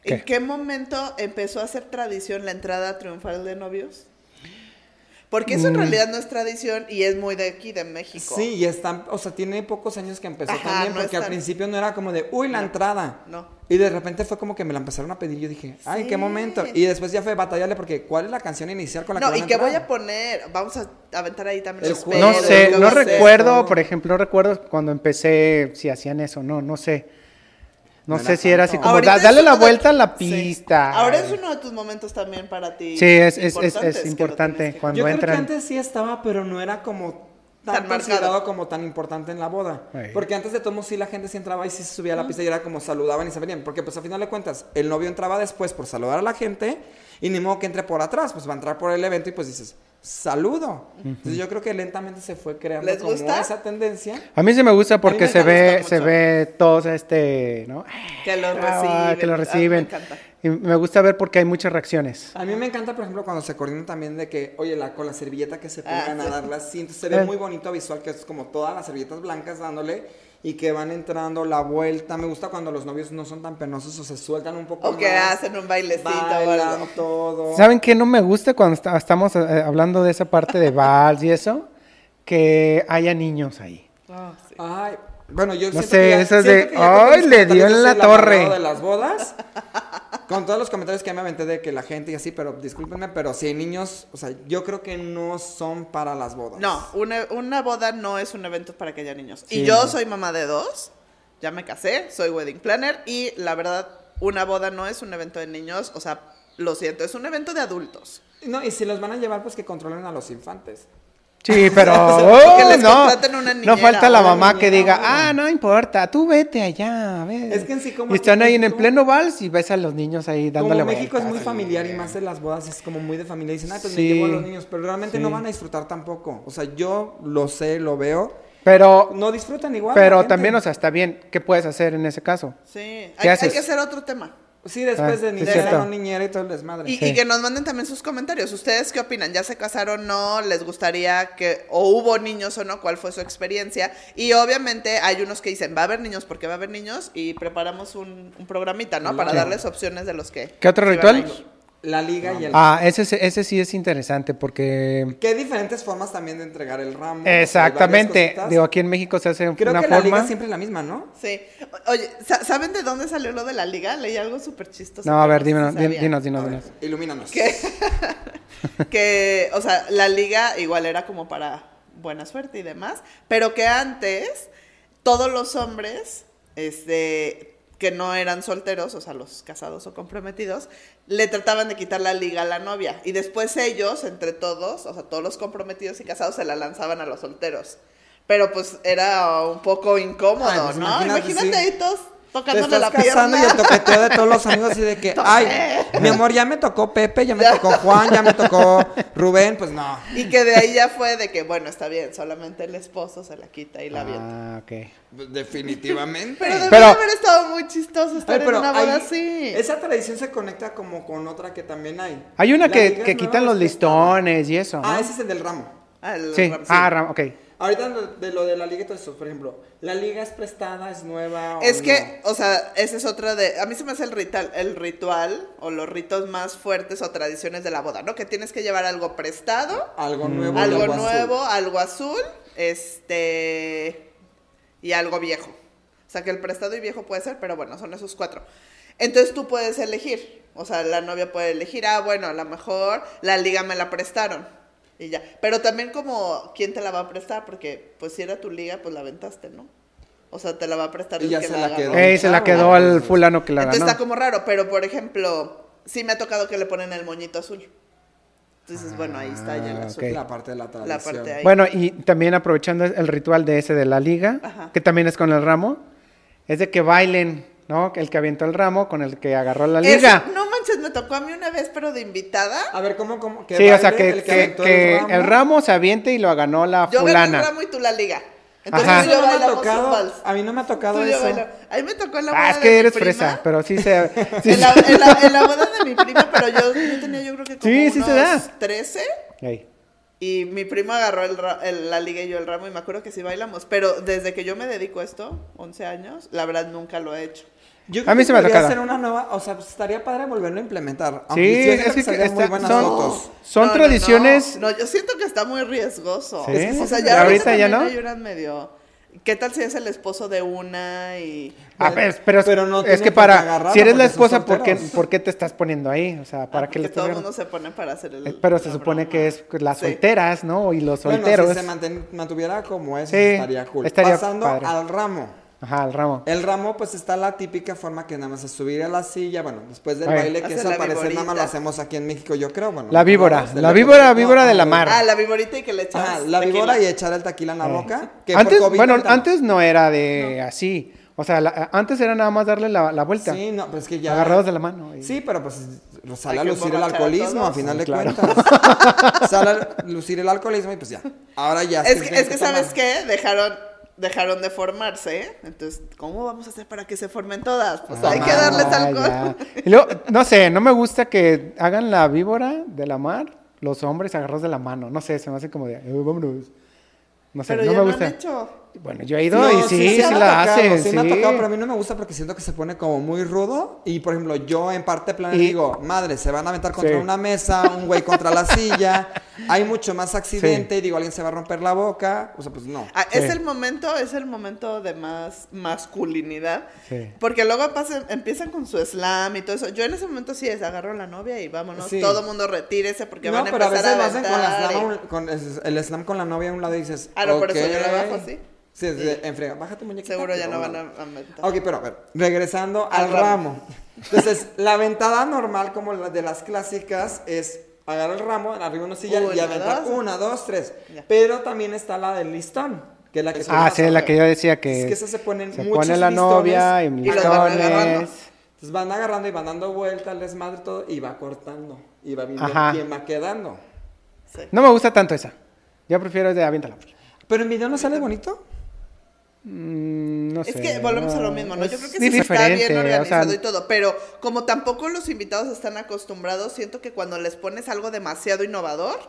en ¿Qué? momento empezó a ser tradición la entrada triunfal de novios? Porque eso en Mm. realidad no es tradición y es muy de aquí, de México. Sí, y está, o sea, tiene pocos años que empezó Ajá, también, no porque al principio no era como de, uy, la No. entrada. No. Y de repente fue como que me la empezaron a pedir. Yo dije, ay, Sí. qué momento. Y después ya fue batallarle porque, ¿cuál es la canción inicial con la No, que y van que voy a poner, vamos a aventar ahí también El los juego. No sé, no recuerdo, por ejemplo, no recuerdo cuando empecé si hacían eso, no, no sé. No, No sé si era así como, da- dale la vuelta a la Sí. pista. Ahora es uno de tus momentos también para ti. Sí, es- es- es- importante que- cuando Yo creo entran. que antes sí estaba, pero no era como tan, Tan como tan importante en la boda. Ahí. Porque antes de todo sí la gente sí entraba y sí se subía a la pista y era como saludaban y se venían. Porque pues a final de cuentas, el novio entraba después por saludar a la gente y ni modo que entre por atrás, pues va a entrar por el evento y pues dices, saludo. Entonces yo creo que lentamente se fue creando ¿Les como gusta? esa tendencia. A mí sí me gusta porque me se ve, mucho. se ve todos este, ¿no? Que lo Ah, reciben. que lo reciben. me encanta. Y me gusta ver porque hay muchas reacciones. A mí me encanta, por ejemplo, cuando se coordinan también de que, oye, la, con la servilleta que se Ah, pongan sí. a darla así. Entonces se ve Eh. muy bonito visual, que es como todas las servilletas blancas dándole y que van entrando la vuelta. Me gusta cuando los novios no son tan penosos o se sueltan un poco O que más. hacen un bailecito o bailan todo. ¿Saben qué no me gusta cuando está- estamos eh, hablando de esa parte de vals y eso? Que haya niños ahí. Ah, sí. Ay, Bueno, yo No siento sé, que ya- eso es de, que ¡ay, le dio en la torre! de las bodas. Con todos los comentarios que me aventé de que la gente y así, pero discúlpenme, pero si hay niños, o sea, yo creo que no son para las bodas. No, una, una boda no es un evento para que haya niños. Sí, y yo no. soy mamá de dos, ya me casé, soy wedding planner y la verdad, una boda no es un evento de niños, o sea, lo siento, es un evento de adultos. No, y si los van a llevar, pues que controlen a los infantes. Sí, pero O oh, les no, falta la mamá que diga, bueno. ah, no importa, tú vete allá, a ver. Es que en sí como y están ahí en el México- pleno vals y ves a los niños ahí dándole Como México es muy familiar y más en las bodas es como muy de familia. Dicen, ah, pues Sí. me llevo a los niños, pero realmente Sí. no van a disfrutar tampoco. O sea, yo lo sé, lo veo. Pero, No disfrutan igual. pero también, o sea, está bien. ¿Qué puedes hacer en ese caso? Sí, hay, ¿Qué hay haces? que hacer otro tema. Sí, después Ah, de niñera, no niñera y todo el desmadre. Y, Sí. y que nos manden también sus comentarios. ¿Ustedes qué opinan? ¿Ya se casaron o no? ¿Les gustaría que, o hubo niños o no? ¿Cuál fue su experiencia? Y obviamente hay unos que dicen, va a haber niños porque va a haber niños y preparamos un, un programita, ¿no? Para Sí. darles opciones de los que... ¿Qué otro ritual? La liga y el... Ah, ese, es- ese sí es interesante porque... Que hay diferentes formas también de entregar el ramo. Exactamente. Digo, aquí en México se hace Creo una que la forma... liga siempre es la misma, ¿no? Sí. Oye, sa- ¿saben de dónde salió lo de la liga? Leí algo súper chistoso. No, a ver, dímenos, sabía. dinos, dinos, ver, dinos. ilumínanos. que, que, o sea, la liga igual era como para buena suerte y demás, pero que antes todos los hombres, este, que no eran solteros, o sea, los casados o comprometidos, le trataban de quitar la liga a la novia y después ellos, entre todos, o sea, todos los comprometidos y casados se la lanzaban a los solteros. Pero pues era un poco incómodo, Ay, pues ¿no? imagínate, Imagínate, sí. ahí todos Te tocándole estás la casando y pierna. el toqueteo de todos los amigos así de que, ay, mi amor, ya me tocó Pepe, ya me tocó Juan, ya me tocó Rubén, pues no. Y que de ahí ya fue de que, bueno, está bien, solamente el esposo se la quita y la avienta. Ah, ok. Pues, Definitivamente. Pero debe Pero- haber estado muy chistoso estar Ay, pero en una boda así. Esa tradición se conecta como con otra que también hay. Hay una La que, quitan los listones y eso, ¿no? Ah, ese es el del ramo. Ah, el Sí, ram- ah, ram- ok. Ahorita de- lo de la liga y todo eso, por ejemplo, ¿la liga es prestada, es nueva o Es no? que, o sea, esa es otra de. A mí se me hace el ritual, el ritual o los ritos más fuertes o tradiciones de la boda, ¿no? Que tienes que llevar algo prestado, Algo nuevo. y algo azul. nuevo, algo azul, este. y algo viejo. O sea, que el prestado y viejo puede ser, pero bueno, son esos cuatro. Entonces tú puedes elegir. O sea, la novia puede elegir, ah, bueno, a lo mejor la liga me la prestaron. Y ya. Pero también como, ¿quién te la va a prestar? Porque, pues, si era tu liga, pues la aventaste, ¿no? O sea, te la va a prestar Y el ya que se la la quedó. Ey, se la quedó al fulano que la Entonces ganó. está como raro, pero por ejemplo, sí me ha tocado que le ponen el moñito azul. Entonces, bueno, ahí está ya el Ah, azul. ok. La parte de la tradición. La parte ahí. Bueno, y también aprovechando el ritual de ese de la liga, Ajá. que también es con el ramo, es de que bailen, ¿no? El que avientó el ramo con el que agarró la Eso- liga. no manches, me tocó a mí una vez, pero de invitada. A ver, ¿cómo, cómo? que Sí, o sea, que, el que- aventó que el, ramo. se aviente y lo ganó la Yo gané el fulana. ramo y tú la liga. Entonces Ajá. yo no me ha tocado. A mí no me ha tocado Tú yo eso. A mí me tocó en la boda Ah, es de que mi eres prima. fresa, pero sí se... sí en, la, en la- en la boda de mi prima, pero yo, yo tenía yo creo que como Sí, sí se da. unos 13. Ey. Y mi primo agarró el, ra- el- la liga y yo el ramo y me acuerdo que sí bailamos. Pero desde que yo me dedico a esto, 11 años, la verdad nunca lo he hecho. Yo A creo mí que se me ha ser una nueva, o sea, pues, estaría padre volverlo a implementar. Aunque Sí, es que, salgan está- muy buenas son, fotos. son No, tradiciones... No, no, yo siento que está muy riesgoso. Sí. Es que, o sea, ¿Y ya ahorita ahorita ya no? hay unas medio... ¿Qué tal si es el esposo de una y... Ah, pero, pero- Pero no es que para... Si eres la esposa, ¿por qué. ¿por qué te estás poniendo ahí? O sea, ¿para Ah, qué le todo el mundo se pone para hacer el... Eh, Pero se supone broma. que es las Sí. solteras, ¿no? Y los Bueno, solteros. si se mantuviera como es, Sí, estaría cool. estaría Pasando padre. al ramo. Ajá, el ramo. El ramo, pues está la típica forma que nada más es subir a la silla, bueno, después del Ay. baile, que Hacer eso la nada más lo viborita. hacemos aquí en México, yo creo, bueno. La víbora, la víbora, víbora de la mar. Ah, la viborita y que le echas Ajá, la tequila. víbora y echar el tequila en la Eh. boca. que por Antes, COVID bueno, ahorita- antes no era de así. O sea, la- antes era nada más darle la, la vuelta. Sí, no, pues que ya. Agarrados de la mano. y- Sí, pero pues sale Hay a que lucir el emborrachar a alcoholismo, a todos. final de Claro. cuentas. sale a lucir el alcoholismo y pues ya. Ahora ya. Es que, es que ¿sabes qué? Dejaron, dejaron de formarse, ¿eh? Entonces, ¿cómo vamos a hacer para que se formen todas? Pues hay que darles alcohol. ya. Y luego, no sé, no me gusta que hagan la víbora de la mar, los hombres agarrados de la mano. No sé, se me hace como de, "Eh, vámonos. No sé, Pero no ya me lo gusta. han hecho. Bueno, yo he ido No, y sí, sí, la tocado, hacen. Sí, me ha sí. tocado, pero a mí no me gusta porque siento que se pone como muy rudo. Y por ejemplo, yo en parte plan Y- digo, madre, se van a aventar contra Sí. una mesa, un güey contra la silla. Hay mucho más accidente. Y digo, alguien se va a romper la boca. O sea, pues no. Ah, es Sí. el momento, es el momento de más masculinidad. Sí. Porque luego pasan- empiezan con su slam y todo eso. Yo en ese momento sí es agarro a la novia y vámonos. Sí. Todo mundo retírese porque no, van a pero a empezar veces lo a hacen con, la aventar. slam a y- un- con el, slam con la novia a un lado y dices. Ah, no, por eso yo la bajo así. Sí, es de- en frega. Bájate, muñequita. Seguro ya y no van a aventar. Ok, pero a ver, regresando al, Al ramo. ramo. Entonces, la aventada normal, como la de las clásicas, es agarrar el ramo, arriba una silla y Una, aventar dos. una, dos, tres. Ya. Pero también está la del listón, que es la que se Ah, sí, es la que yo decía que Es que esa se ponen se muchos pone la novia y listones los van agarrando. Entonces van agarrando y van dando vueltas, les madre todo, y va cortando. Y va viendo Ajá. quién va quedando. Sí. No me gusta tanto esa. Yo prefiero de aviéntala. Pero en video no sale bonito. Mm, no Es sé. que volvemos a lo mismo, ¿no? Yo es creo que sí está bien diferente, o sea, organizado y todo, pero como tampoco los invitados están acostumbrados, siento que cuando les pones algo demasiado innovador,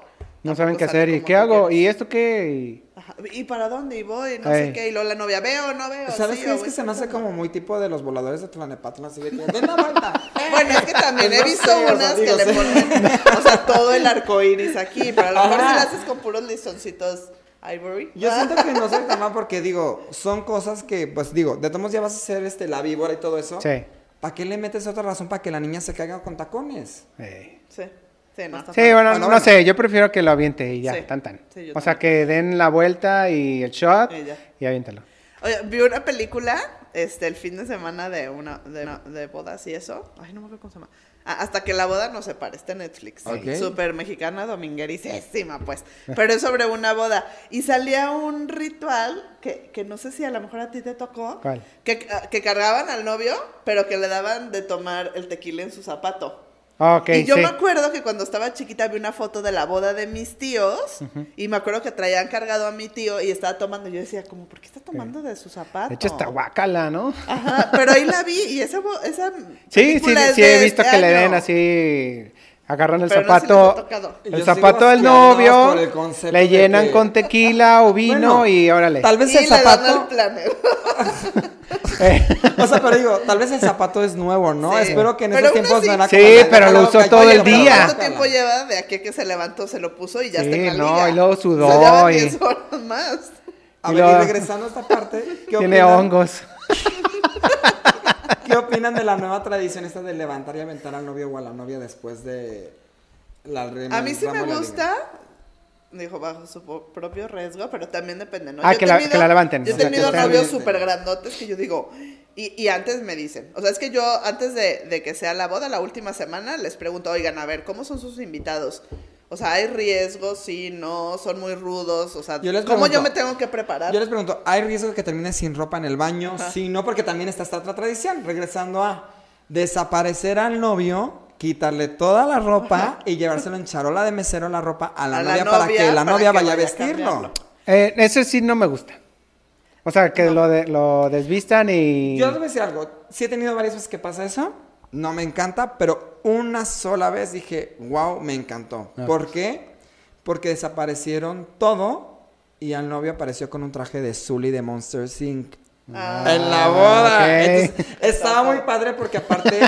no saben qué hacer. ¿Y qué hago? quieres. ¿Y esto qué? Y- Ajá, ¿Y para dónde? ¿Y voy? No sé qué. Y luego la novia, ¿veo no veo? ¿Sabes Sí, qué? Es que se me hace como muy tipo de los voladores de Tlanepantla, así de que den la vuelta. Bueno, es que también Pues he no visto sé, o sea, unas digo, que le ponen, o sea, todo el arco iris aquí, pero a lo mejor si lo haces con puros listoncitos ivory. Yo siento que no soy tan mal porque digo, son cosas que, pues digo, de todos modos ya vas a hacer este, la víbora y todo eso. Sí. ¿Para qué le metes otra razón para que la niña se caiga con tacones? Sí, sí, no está Sí, bueno, Bueno, no bueno. sé, yo prefiero que lo aviente y ya, Sí. tan tan. Sí, yo o sea, que den la vuelta y el shot Y y aviéntalo. Oye, vi una película este el fin de semana de una de, una- de bodas y eso. Ay, no me acuerdo cómo se llama. Ah, hasta que la boda no se pare, está en Netflix. Ok. Súper mexicana, dominguericísima, pues. Pero es sobre una boda. Y salía un ritual que, que no sé si a lo mejor a ti te tocó. ¿Cuál? Que, que cargaban al novio, pero que le daban de tomar el tequila en su zapato. Ah, y yo sí. me acuerdo que cuando estaba chiquita vi una foto de la boda de mis tíos y me acuerdo que traían cargado a mi tío y estaba tomando. Yo decía, como, ¿por qué está tomando de su zapato? De hecho, está guacala, ¿no? Ajá, pero ahí la vi y esa, esa Sí, sí, sí, he visto este que le den año. así, agarran el Pero zapato, el zapato del novio, le llenan que- con tequila o vino Bueno, y órale. Tal vez Y el zapato. Eh, O sea, pero digo, tal vez el zapato es nuevo, ¿no? Sí. Espero que en Pero esos aún tiempos así- no Sí, pero lo usó todo el día. ¿Cuánto tiempo lleva de aquí que se levantó, se lo puso y ya Sí, está en la no, liga? y luego O sea, sudó y- 10 horas más. A Y ver, luego- y regresando a esta parte, ¿qué tiene opinan, hongos. ¿Qué opinan de la nueva tradición esta de levantar y aventar al novio o a la novia después de la rema- A mí sí me gusta, dijo, bajo su propio riesgo, pero también depende, ¿no? Ah, Yo que la- que la levanten, Yo he tenido novios súper grandotes que yo digo, y, y antes me dicen, o sea, es que yo antes de, de que sea la boda, la última semana, les pregunto, oigan, a ver, ¿cómo son sus invitados? O sea, ¿hay riesgos? Sí, no, son muy rudos, o sea, Yo les ¿cómo yo me tengo que preparar? Yo les pregunto, ¿hay riesgo de que termine sin ropa en el baño? Ajá. Sí, no, porque también está esta otra tradición. Regresando a desaparecer al novio, quitarle toda la ropa y llevárselo en charola de mesero la ropa a la, A la novia, para que la para novia que vaya a vaya a vestirlo. Eh, ese sí no me gusta. O sea, que lo, de, lo desvistan y... Yo les voy a decir algo. Sí he tenido varias veces que pasa eso. No me encanta, pero una sola vez dije, wow, me encantó. Ah. ¿Por qué? Porque desaparecieron todo y al novio apareció con un traje de Zully de Monster Inc. Ah. En la boda. Entonces, estaba muy padre porque aparte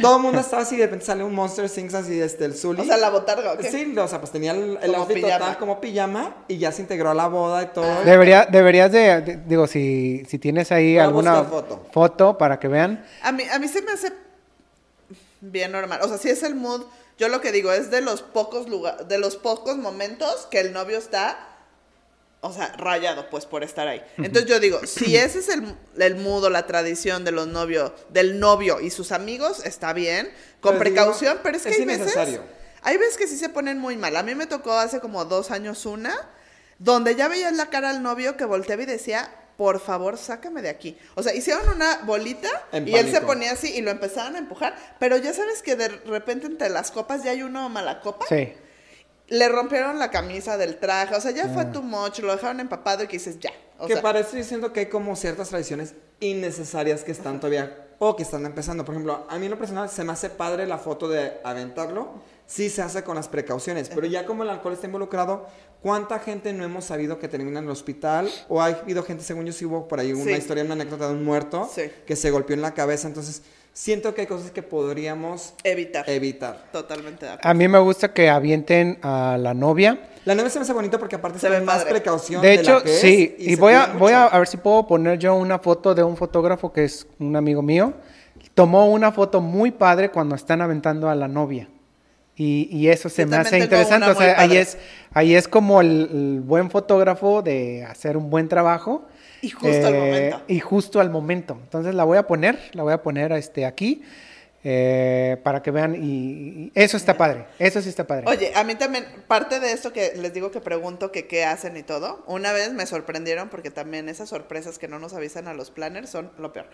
todo el mundo estaba así, de repente sale un Monster Inc. así desde el Zully. O sea, la botarga, ¿o qué? Sí, o sea, pues tenía el, el Como outfit pijama. total como pijama y ya se integró a la boda y todo. Debería, deberías de, de- digo, si, si tienes ahí Voy alguna foto. foto para que vean. A mí, a mí se me hace bien normal. O sea, si es el mood, yo lo que digo es de los pocos lugares, de los pocos momentos que el novio está, o sea, rayado, pues, por estar ahí. Entonces yo digo, si ese es el, el mood o la tradición de los novios, del novio y sus amigos, está bien, con Pero digo, precaución, pero es que es hay veces, hay veces que sí se ponen muy mal. A mí me tocó hace como dos años una, donde ya veías la cara al novio que volteaba y decía, por favor, sácame de aquí. O sea, hicieron una bolita En y él se ponía así y lo empezaban a empujar, pero ya sabes que de repente entre las copas ya hay uno mala copa. Sí. Le rompieron la camisa del traje, o sea, ya fue too much, lo dejaron empapado y que dices, ya. O que sea, estoy diciendo que hay como ciertas tradiciones innecesarias que están todavía o que están empezando. Por ejemplo, a mí en lo personal se me hace padre la foto de aventarlo, sí se hace con las precauciones. Pero ya como el alcohol está involucrado, ¿cuánta gente no hemos sabido que termina en el hospital? O ha habido gente, según yo, sí hubo por ahí una Sí. historia, una anécdota de un muerto Sí. que se golpeó en la cabeza. Entonces, siento que hay cosas que podríamos Evitar. evitar. Totalmente de acuerdo. A mí me gusta que avienten a la novia. La novia se me hace bonito porque aparte Se ve más padre. precaución. De la hecho, que es sí, y, se voy, a, voy a, a ver si puedo poner yo una foto de un fotógrafo que es un amigo mío. Tomó una foto muy padre cuando están aventando a la novia. Y, y eso se Yo me hace interesante. O sea, ahí es, ahí es como el, el buen fotógrafo de hacer un buen trabajo. Y justo al Eh, momento. Y justo al momento. Entonces la voy a poner, la voy a poner este, aquí eh, para que vean. Y, y eso está padre. Eso sí está padre. Oye, a mí también, parte de esto que les digo que pregunto que qué hacen y todo, una vez me sorprendieron porque también esas sorpresas que no nos avisan a los planners son lo peor.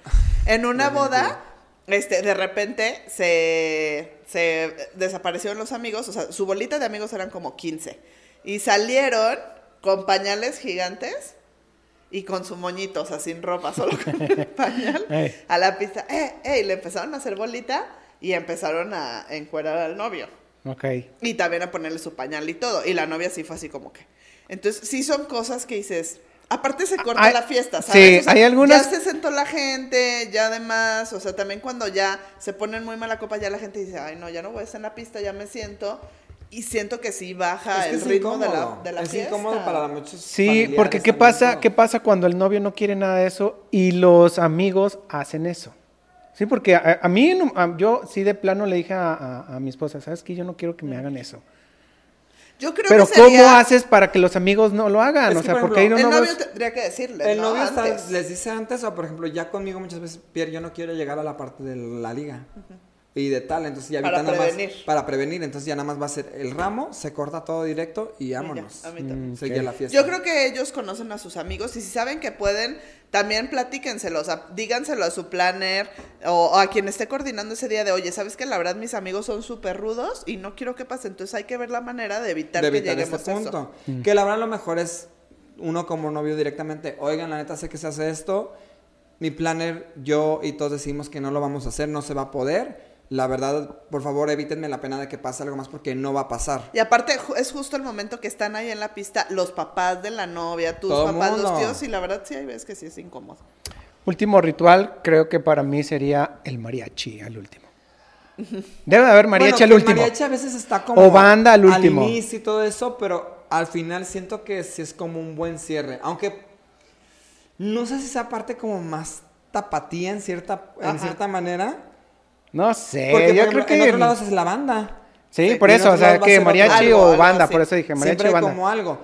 En una boda, este, de repente se, se desaparecieron los amigos, o sea, su bolita de amigos eran como 15 y salieron con pañales gigantes y con su moñito, o sea, sin ropa, solo con el pañal, a la pista, eh, eh, y le empezaron a hacer bolita y empezaron a encuerar al novio. Ok. Y también a ponerle su pañal y todo. Y la novia sí fue así como que. Entonces, sí son cosas que dices. Aparte se corta Hay- la fiesta, sí, ¿sabes? hay algunas- Ya se sentó la gente, ya además, o sea, también cuando ya se ponen muy mala copa, ya la gente dice, ay, no, ya no voy a estar en la pista, ya me siento. Y siento que sí baja Es que el es ritmo de la, incómodo. de la es fiesta. incómodo para muchos. Sí, porque ¿qué pasa. ¿qué pasa cuando el novio no quiere nada de eso y los amigos hacen eso? Sí, porque a, a mí, a- yo sí de plano le dije a, a- a mi esposa, ¿sabes qué? Yo no quiero que me hagan eso. Yo creo Pero que sería- ¿cómo haces para que los amigos no lo hagan? Es o que, sea, por porque ahí no, El no novio ves- tendría que decirle. El ¿no? novio está- les dice antes, o por ejemplo, ya conmigo muchas veces, Pierre, yo no quiero llegar a la parte de la liga. Y de tal, entonces ya Para nada más- prevenir. para prevenir, entonces ya nada más va a ser el ramo, se corta todo directo y ya, vámonos. a mí también. Mm, Sigue ok. la fiesta. Yo creo que ellos conocen a sus amigos y si saben que pueden, también platíquenselo, o sea, díganselo a su planner o, o a quien esté coordinando ese día de, oye, ¿sabes que la verdad mis amigos son súper rudos y no quiero que pase? Entonces hay que ver la manera de evitar, de que evitar lleguemos este a eso. punto. Mm. Que la verdad lo mejor es uno como novio directamente, oigan, la neta sé que se hace esto, mi planner, yo y todos decimos que no lo vamos a hacer, no se va a poder. La verdad, por favor, evítenme la pena de que pase algo más porque no va a pasar. Y aparte es justo el momento que están ahí en la pista los papás de la novia, tus Todo papás, los mundo. tíos y la verdad sí hay veces que sí es incómodo. Último ritual, creo que para mí sería el mariachi al último. Debe de haber mariachi Bueno, al último. mariachi a veces está como O banda al último. inicio y todo eso, pero al final siento que sí es como un buen cierre. Aunque no sé si sea parte como más tapatía en cierta, en cierta manera. No sé, Porque por yo ejemplo, creo en que... otros lados es la banda. Sí, Sí, por en eso, o sea, que mariachi o algo banda, así. por eso dije mariachi Siempre o banda. como algo.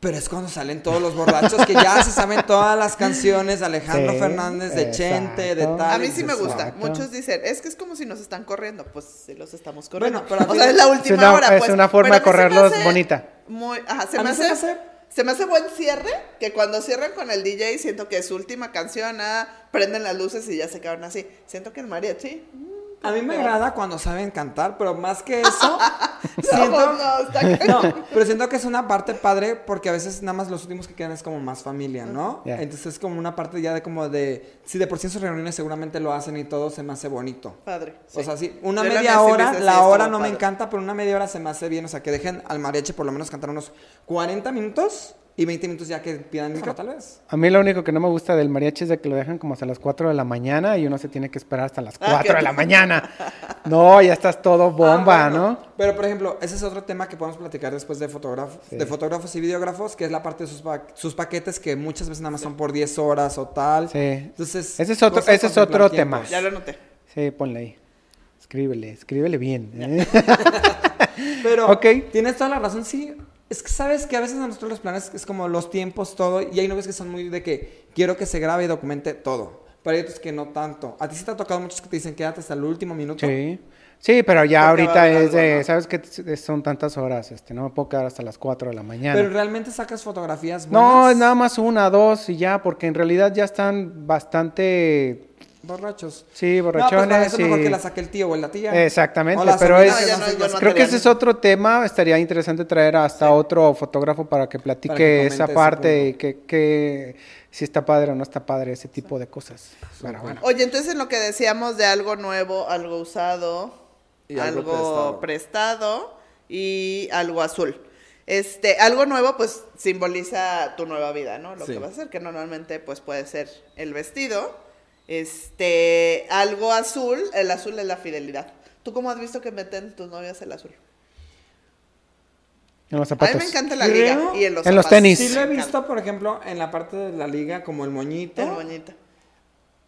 Pero es cuando salen todos los borrachos que ya se saben todas las canciones de Alejandro Sí, de Chente, de tal. A mí sí me gusta. Exacto. Muchos dicen, es que es como si nos están corriendo. Pues sí, los estamos corriendo. Bueno, pero o sea, es la Es última una- hora. es pues. una forma Pero de correrlos bonita. Muy, ajá, se A me, hace- se me hace buen cierre. Que cuando cierran con el DJ, siento que es su última canción. ah, prenden las luces y ya se quedaron así. Siento que el mariachi. mm, A mí me agrada cuando saben cantar, pero más que eso, siento, no, No, pero siento que es una parte padre porque a veces nada más los últimos que quedan es como más familia, ¿no? Entonces es como una parte ya de como de... Si de por sí en sus reuniones seguramente lo hacen y todo se me hace bonito. Padre. O sea, sí, una Yo media me hora, la hora no me encanta, pero una media hora se me hace bien. O sea, que dejen al mariachi por lo menos cantar unos 40 minutos y 20 minutos ya que pidan micro tal vez. A mí lo único que no me gusta del mariachi es de que lo dejan como hasta las 4 de la mañana y uno se tiene que esperar hasta las Ah, 4 que- de la mañana. No, ya estás todo bomba, Ah, bueno. ¿no? Pero, por ejemplo, ese es otro tema que podemos platicar después de, fotógrafos Sí. de fotógrafos y videógrafos, que es la parte de sus, pa- sus paquetes que muchas veces nada más son por 10 horas o tal. Sí. Entonces, Ese es otro- ese es otro tema. tiempos. Ya lo noté. Sí, ponle ahí. Escríbele, escríbele bien. ¿eh? Pero Ok. tienes toda la razón, sí. Es que sabes que a veces a nosotros los planes es como los tiempos, todo, y hay novios que son muy de que quiero que se grabe y documente todo. Pero hay otros que no tanto. ¿A ti sí te ha tocado muchos que te dicen quédate hasta el último minuto? Sí. Sí, pero ya Porque ahorita es de, ¿no? ¿sabes qué? Son tantas horas, este, no me puedo quedar hasta las 4 de la mañana. Pero realmente sacas fotografías No, buenas. es nada más una, dos y ya, porque en realidad ya están bastante, Borrachos. sí, No, pues borrachones. para eso es mejor que la saque el tío o la tía. Exactamente, la pero es, No, no creo que ese es otro tema, estaría interesante traer hasta otro fotógrafo para que platique Para que comente esa parte y que, que si está padre o no está padre, ese tipo de cosas. Pero bueno. Oye, entonces en lo que decíamos de algo nuevo, algo usado, Y algo algo prestado. prestado. y algo azul. Este, algo nuevo, pues simboliza tu nueva vida, ¿no? Lo Sí. que vas a hacer, que normalmente, pues puede ser el vestido. Este, algo azul, el azul es la fidelidad. ¿Tú cómo has visto que meten tus novias el azul? En los A mí zapatos. me encanta la Creo- liga y en los En los zapatos. tenis. Sí lo he visto, por ejemplo, en la parte de la liga como el moñito. El moñito.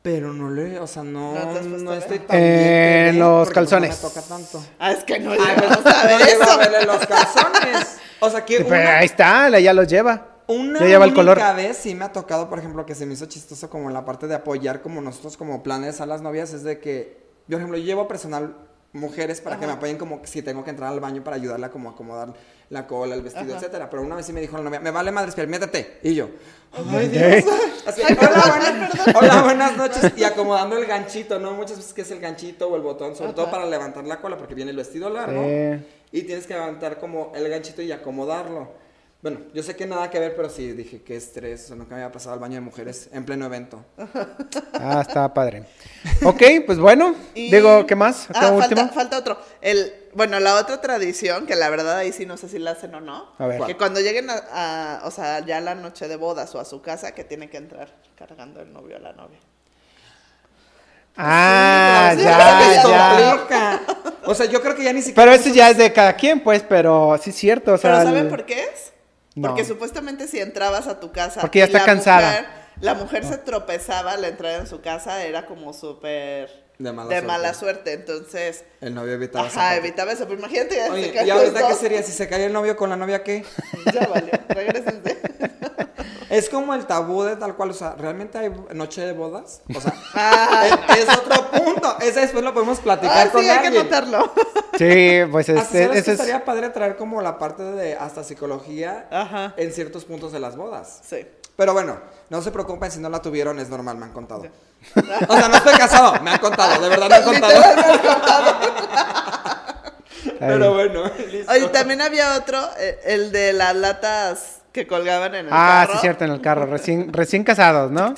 Pero no le, o sea, no, ¿No estoy tan bien los calzones. No me toca tanto. Ah, es que no llegamos pues, a ver no eso. a verle los calzones. O sea, que Sí, pero una, ahí está, la- ya los lleva. Una ya lleva el color. única vez sí me ha tocado, por ejemplo, que se me hizo chistoso como en la parte de apoyar como nosotros como planes a las novias, es de que, yo, por ejemplo, yo llevo personal mujeres para que me apoyen como si tengo que entrar al baño para ayudarla como a acomodar la cola, el vestido, Ajá. etcétera. Pero una vez sí me dijo la novia, me vale madre, espera, métete. Y yo, ay. Dios. Así, Ay, hola, buenas, hola, buenas noches. Y acomodando el ganchito, ¿no? Muchas veces que es el ganchito o el botón, sobre todo para levantar la cola, porque viene el vestido largo. Sí. Y tienes que levantar como el ganchito y acomodarlo. Bueno, yo sé que nada que ver, pero sí dije qué estrés. O sea, nunca me había pasado al baño de mujeres en pleno evento. Ah, está padre. Ok, pues bueno. Y- Digo, ¿qué más? Ah, falta, otro. El, bueno, la otra tradición, que la verdad ahí sí no sé si la hacen o no. A ver. Que cuando lleguen a, a- o sea, ya la noche de bodas o a su casa, que tiene que entrar cargando el novio a la novia. Ah, Sí, ya, ya. O sea, yo creo que ya ni siquiera. Pero eso ya es de cada quien, pues, pero sí es cierto. O sea, Pero ¿saben el- por qué es? No. Porque supuestamente si entrabas a tu casa... Porque ya está la cansada. mujer- la mujer se tropezaba al entrar en su casa, era como súper... De mala de suerte. mala suerte. Entonces, El novio evitaba esa ajá, evitaba eso. Pero imagínate, Oye, ¿y ahorita qué sería? Si se cae el novio con la novia, ¿qué? Ya valió, regrésense. Es como el tabú de tal cual, o sea, ¿realmente hay noche de bodas? O sea, Ah, es, es otro punto. Ese después lo podemos platicar Ah, con sí, hay que alguien. anotarlo. Sí, pues este, ese es. estaría padre traer como la parte de hasta psicología Ajá. en ciertos puntos de las bodas. Sí. Pero bueno, no se preocupen si no la tuvieron, es normal, me han contado. O sea, no estoy casado, me han contado, de verdad me han contado. Pero bueno, listo. Oye, también había otro, eh, el de las latas que colgaban en el Ah, carro. sí, cierto, en el carro. Recién, recién casados, ¿no?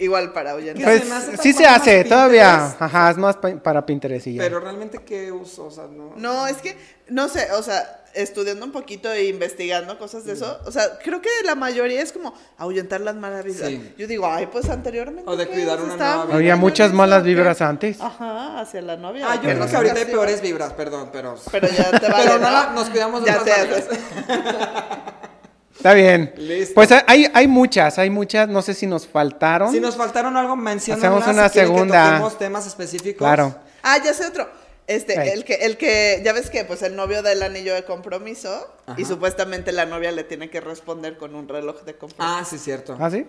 Igual para ahuyentar. Que Pues se sí se hace, todavía. Ajá, es más pa- para Pinterest y ya. Pero realmente, ¿qué uso? O sea, no. No, es que, no sé, o sea, estudiando un poquito e investigando cosas de eso, o sea, creo que la mayoría es como ahuyentar las malas vibras. Sí. Yo digo, ay, pues anteriormente. O de cuidar una nueva. Había muchas malas vibras antes. Ajá, hacia la novia. Ah, yo Pero creo no que ahorita hay peores vibras, perdón, pero. Pero ya te vale, Pero no nos cuidamos de Ya otras te. Está bien. Listo. Pues hay, hay muchas, hay muchas. No sé si nos faltaron. Si nos faltaron algo, mencionen. Hacemos una segunda. Que temas específicos. Claro. Ah, ya sé otro. Este, el que, el que, ya ves que pues el novio da el anillo de compromiso y supuestamente la novia le tiene que responder con un reloj de compromiso. Ah, sí, cierto. ¿Ah, sí?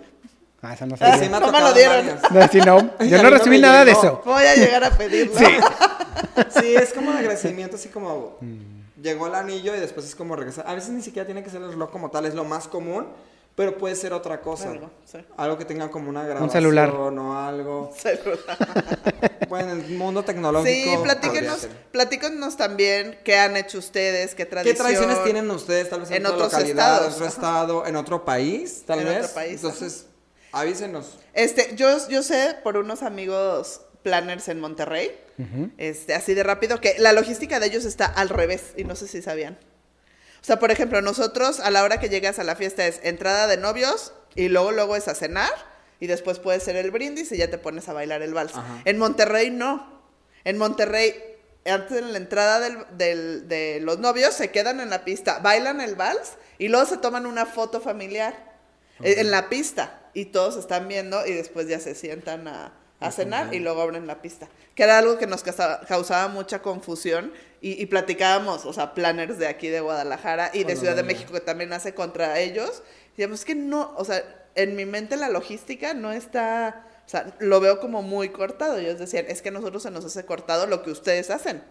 Ah, esa no sé. Sí, no me lo dieron. No, sí, no, yo no recibí nada de eso. Voy a llegar a pedirlo. Sí. Sí, es como de agradecimiento, así como Mm. Llegó el anillo y después es como regresar. A veces ni siquiera tiene que ser el reloj como tal, es lo más común, pero puede ser otra cosa. Algo, sí. Algo que tenga como una grabación celular. o algo. Celular. Bueno, en el mundo tecnológico. Sí, platíquenos, platíquenos también qué han hecho ustedes, qué ¿Qué tradición. tradiciones tienen ustedes? Tal vez en, en otra localidad, estados, en otro ajá. estado, en otro país, tal En vez. otro país, Entonces, avísenos. Este, yo, yo sé por unos amigos planners en Monterrey, este, así de rápido, que la logística de ellos está al revés, y no sé si sabían. O sea, por ejemplo, nosotros a la hora que llegas a la fiesta es entrada de novios y luego luego es a cenar y después puede ser el brindis y ya te pones a bailar el vals. Ajá. En Monterrey no. En Monterrey, antes de la entrada del- del- de los novios, se quedan en la pista, bailan el vals y luego se toman una foto familiar eh, en la pista y todos están viendo y después ya se sientan a, a cenar y luego abren la pista. Que era algo que nos causa- causaba mucha confusión y, y platicábamos, o sea, planners de aquí de Guadalajara y de Ciudad de. México que también hace contra ellos. Y digamos, es que no, o sea, en mi mente la logística no está, o sea, lo veo como muy cortado. Ellos decían, es que a nosotros se nos hace cortado lo que ustedes hacen.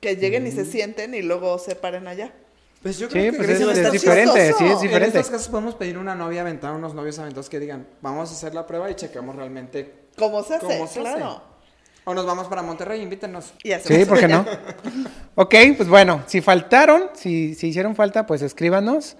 Que lleguen y se sienten y luego se paren allá. Pues yo Sí, pues gracias es, es diferente, sí, es En diferente. En estos casos podemos pedir una novia aventar unos novios aventados que digan, vamos a hacer la prueba y checamos realmente ¿Cómo se hace? cómo se claro. hace. O nos vamos para Monterrey, invítenos. Y Sí, ¿por qué no? Ok, pues bueno, si faltaron, si, si hicieron falta, pues escríbanos.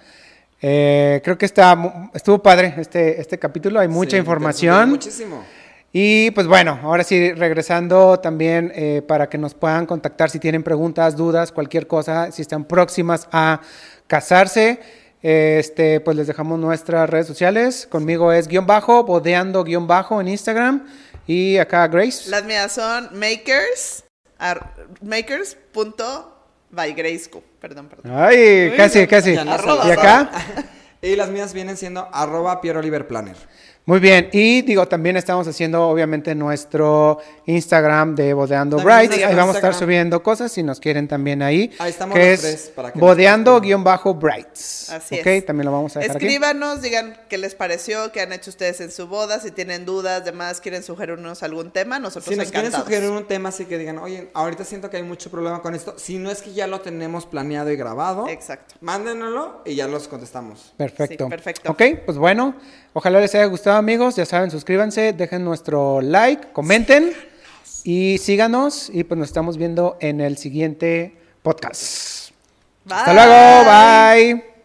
Eh, creo que está, estuvo padre este, este capítulo, hay mucha Sí, información. Muchísimo. Y pues bueno, ahora sí, regresando también eh, para que nos puedan contactar si tienen preguntas, dudas, cualquier cosa, si están próximas a casarse. Este, pues les dejamos nuestras redes sociales. Conmigo es guion bajo, bodeando guion bajo en Instagram. Y acá Grace. Las mías son makers, ar- makers.by Grace Q. Perdón, perdón. Ay, casi, casi. No ¿Y acá? Y las mías vienen siendo arroba Pierre Oliver Planner. Muy bien, y digo, también estamos haciendo obviamente nuestro Instagram de Bodeando nuestro Ahí vamos a estar Instagram. subiendo cosas si nos quieren también ahí. Ahí estamos que los es tres, para que Bodeando-Brights. Así ok, es. también lo vamos a dejar aquí. Escríbanos, digan qué les pareció, qué han hecho ustedes en su boda, si tienen dudas, demás, quieren sugerirnos algún tema, nosotros Si nos quieren sugerir un tema así que digan, oye, ahorita siento que hay mucho problema con esto, si no es que ya lo tenemos planeado y grabado, Exacto. mándenoslo y ya los contestamos. Perfecto. Sí, perfecto. Ok, pues bueno, ojalá les haya gustado amigos, ya saben, suscríbanse, dejen nuestro like, comenten y síganos y pues nos estamos viendo en el siguiente podcast. Bye. Hasta luego, bye.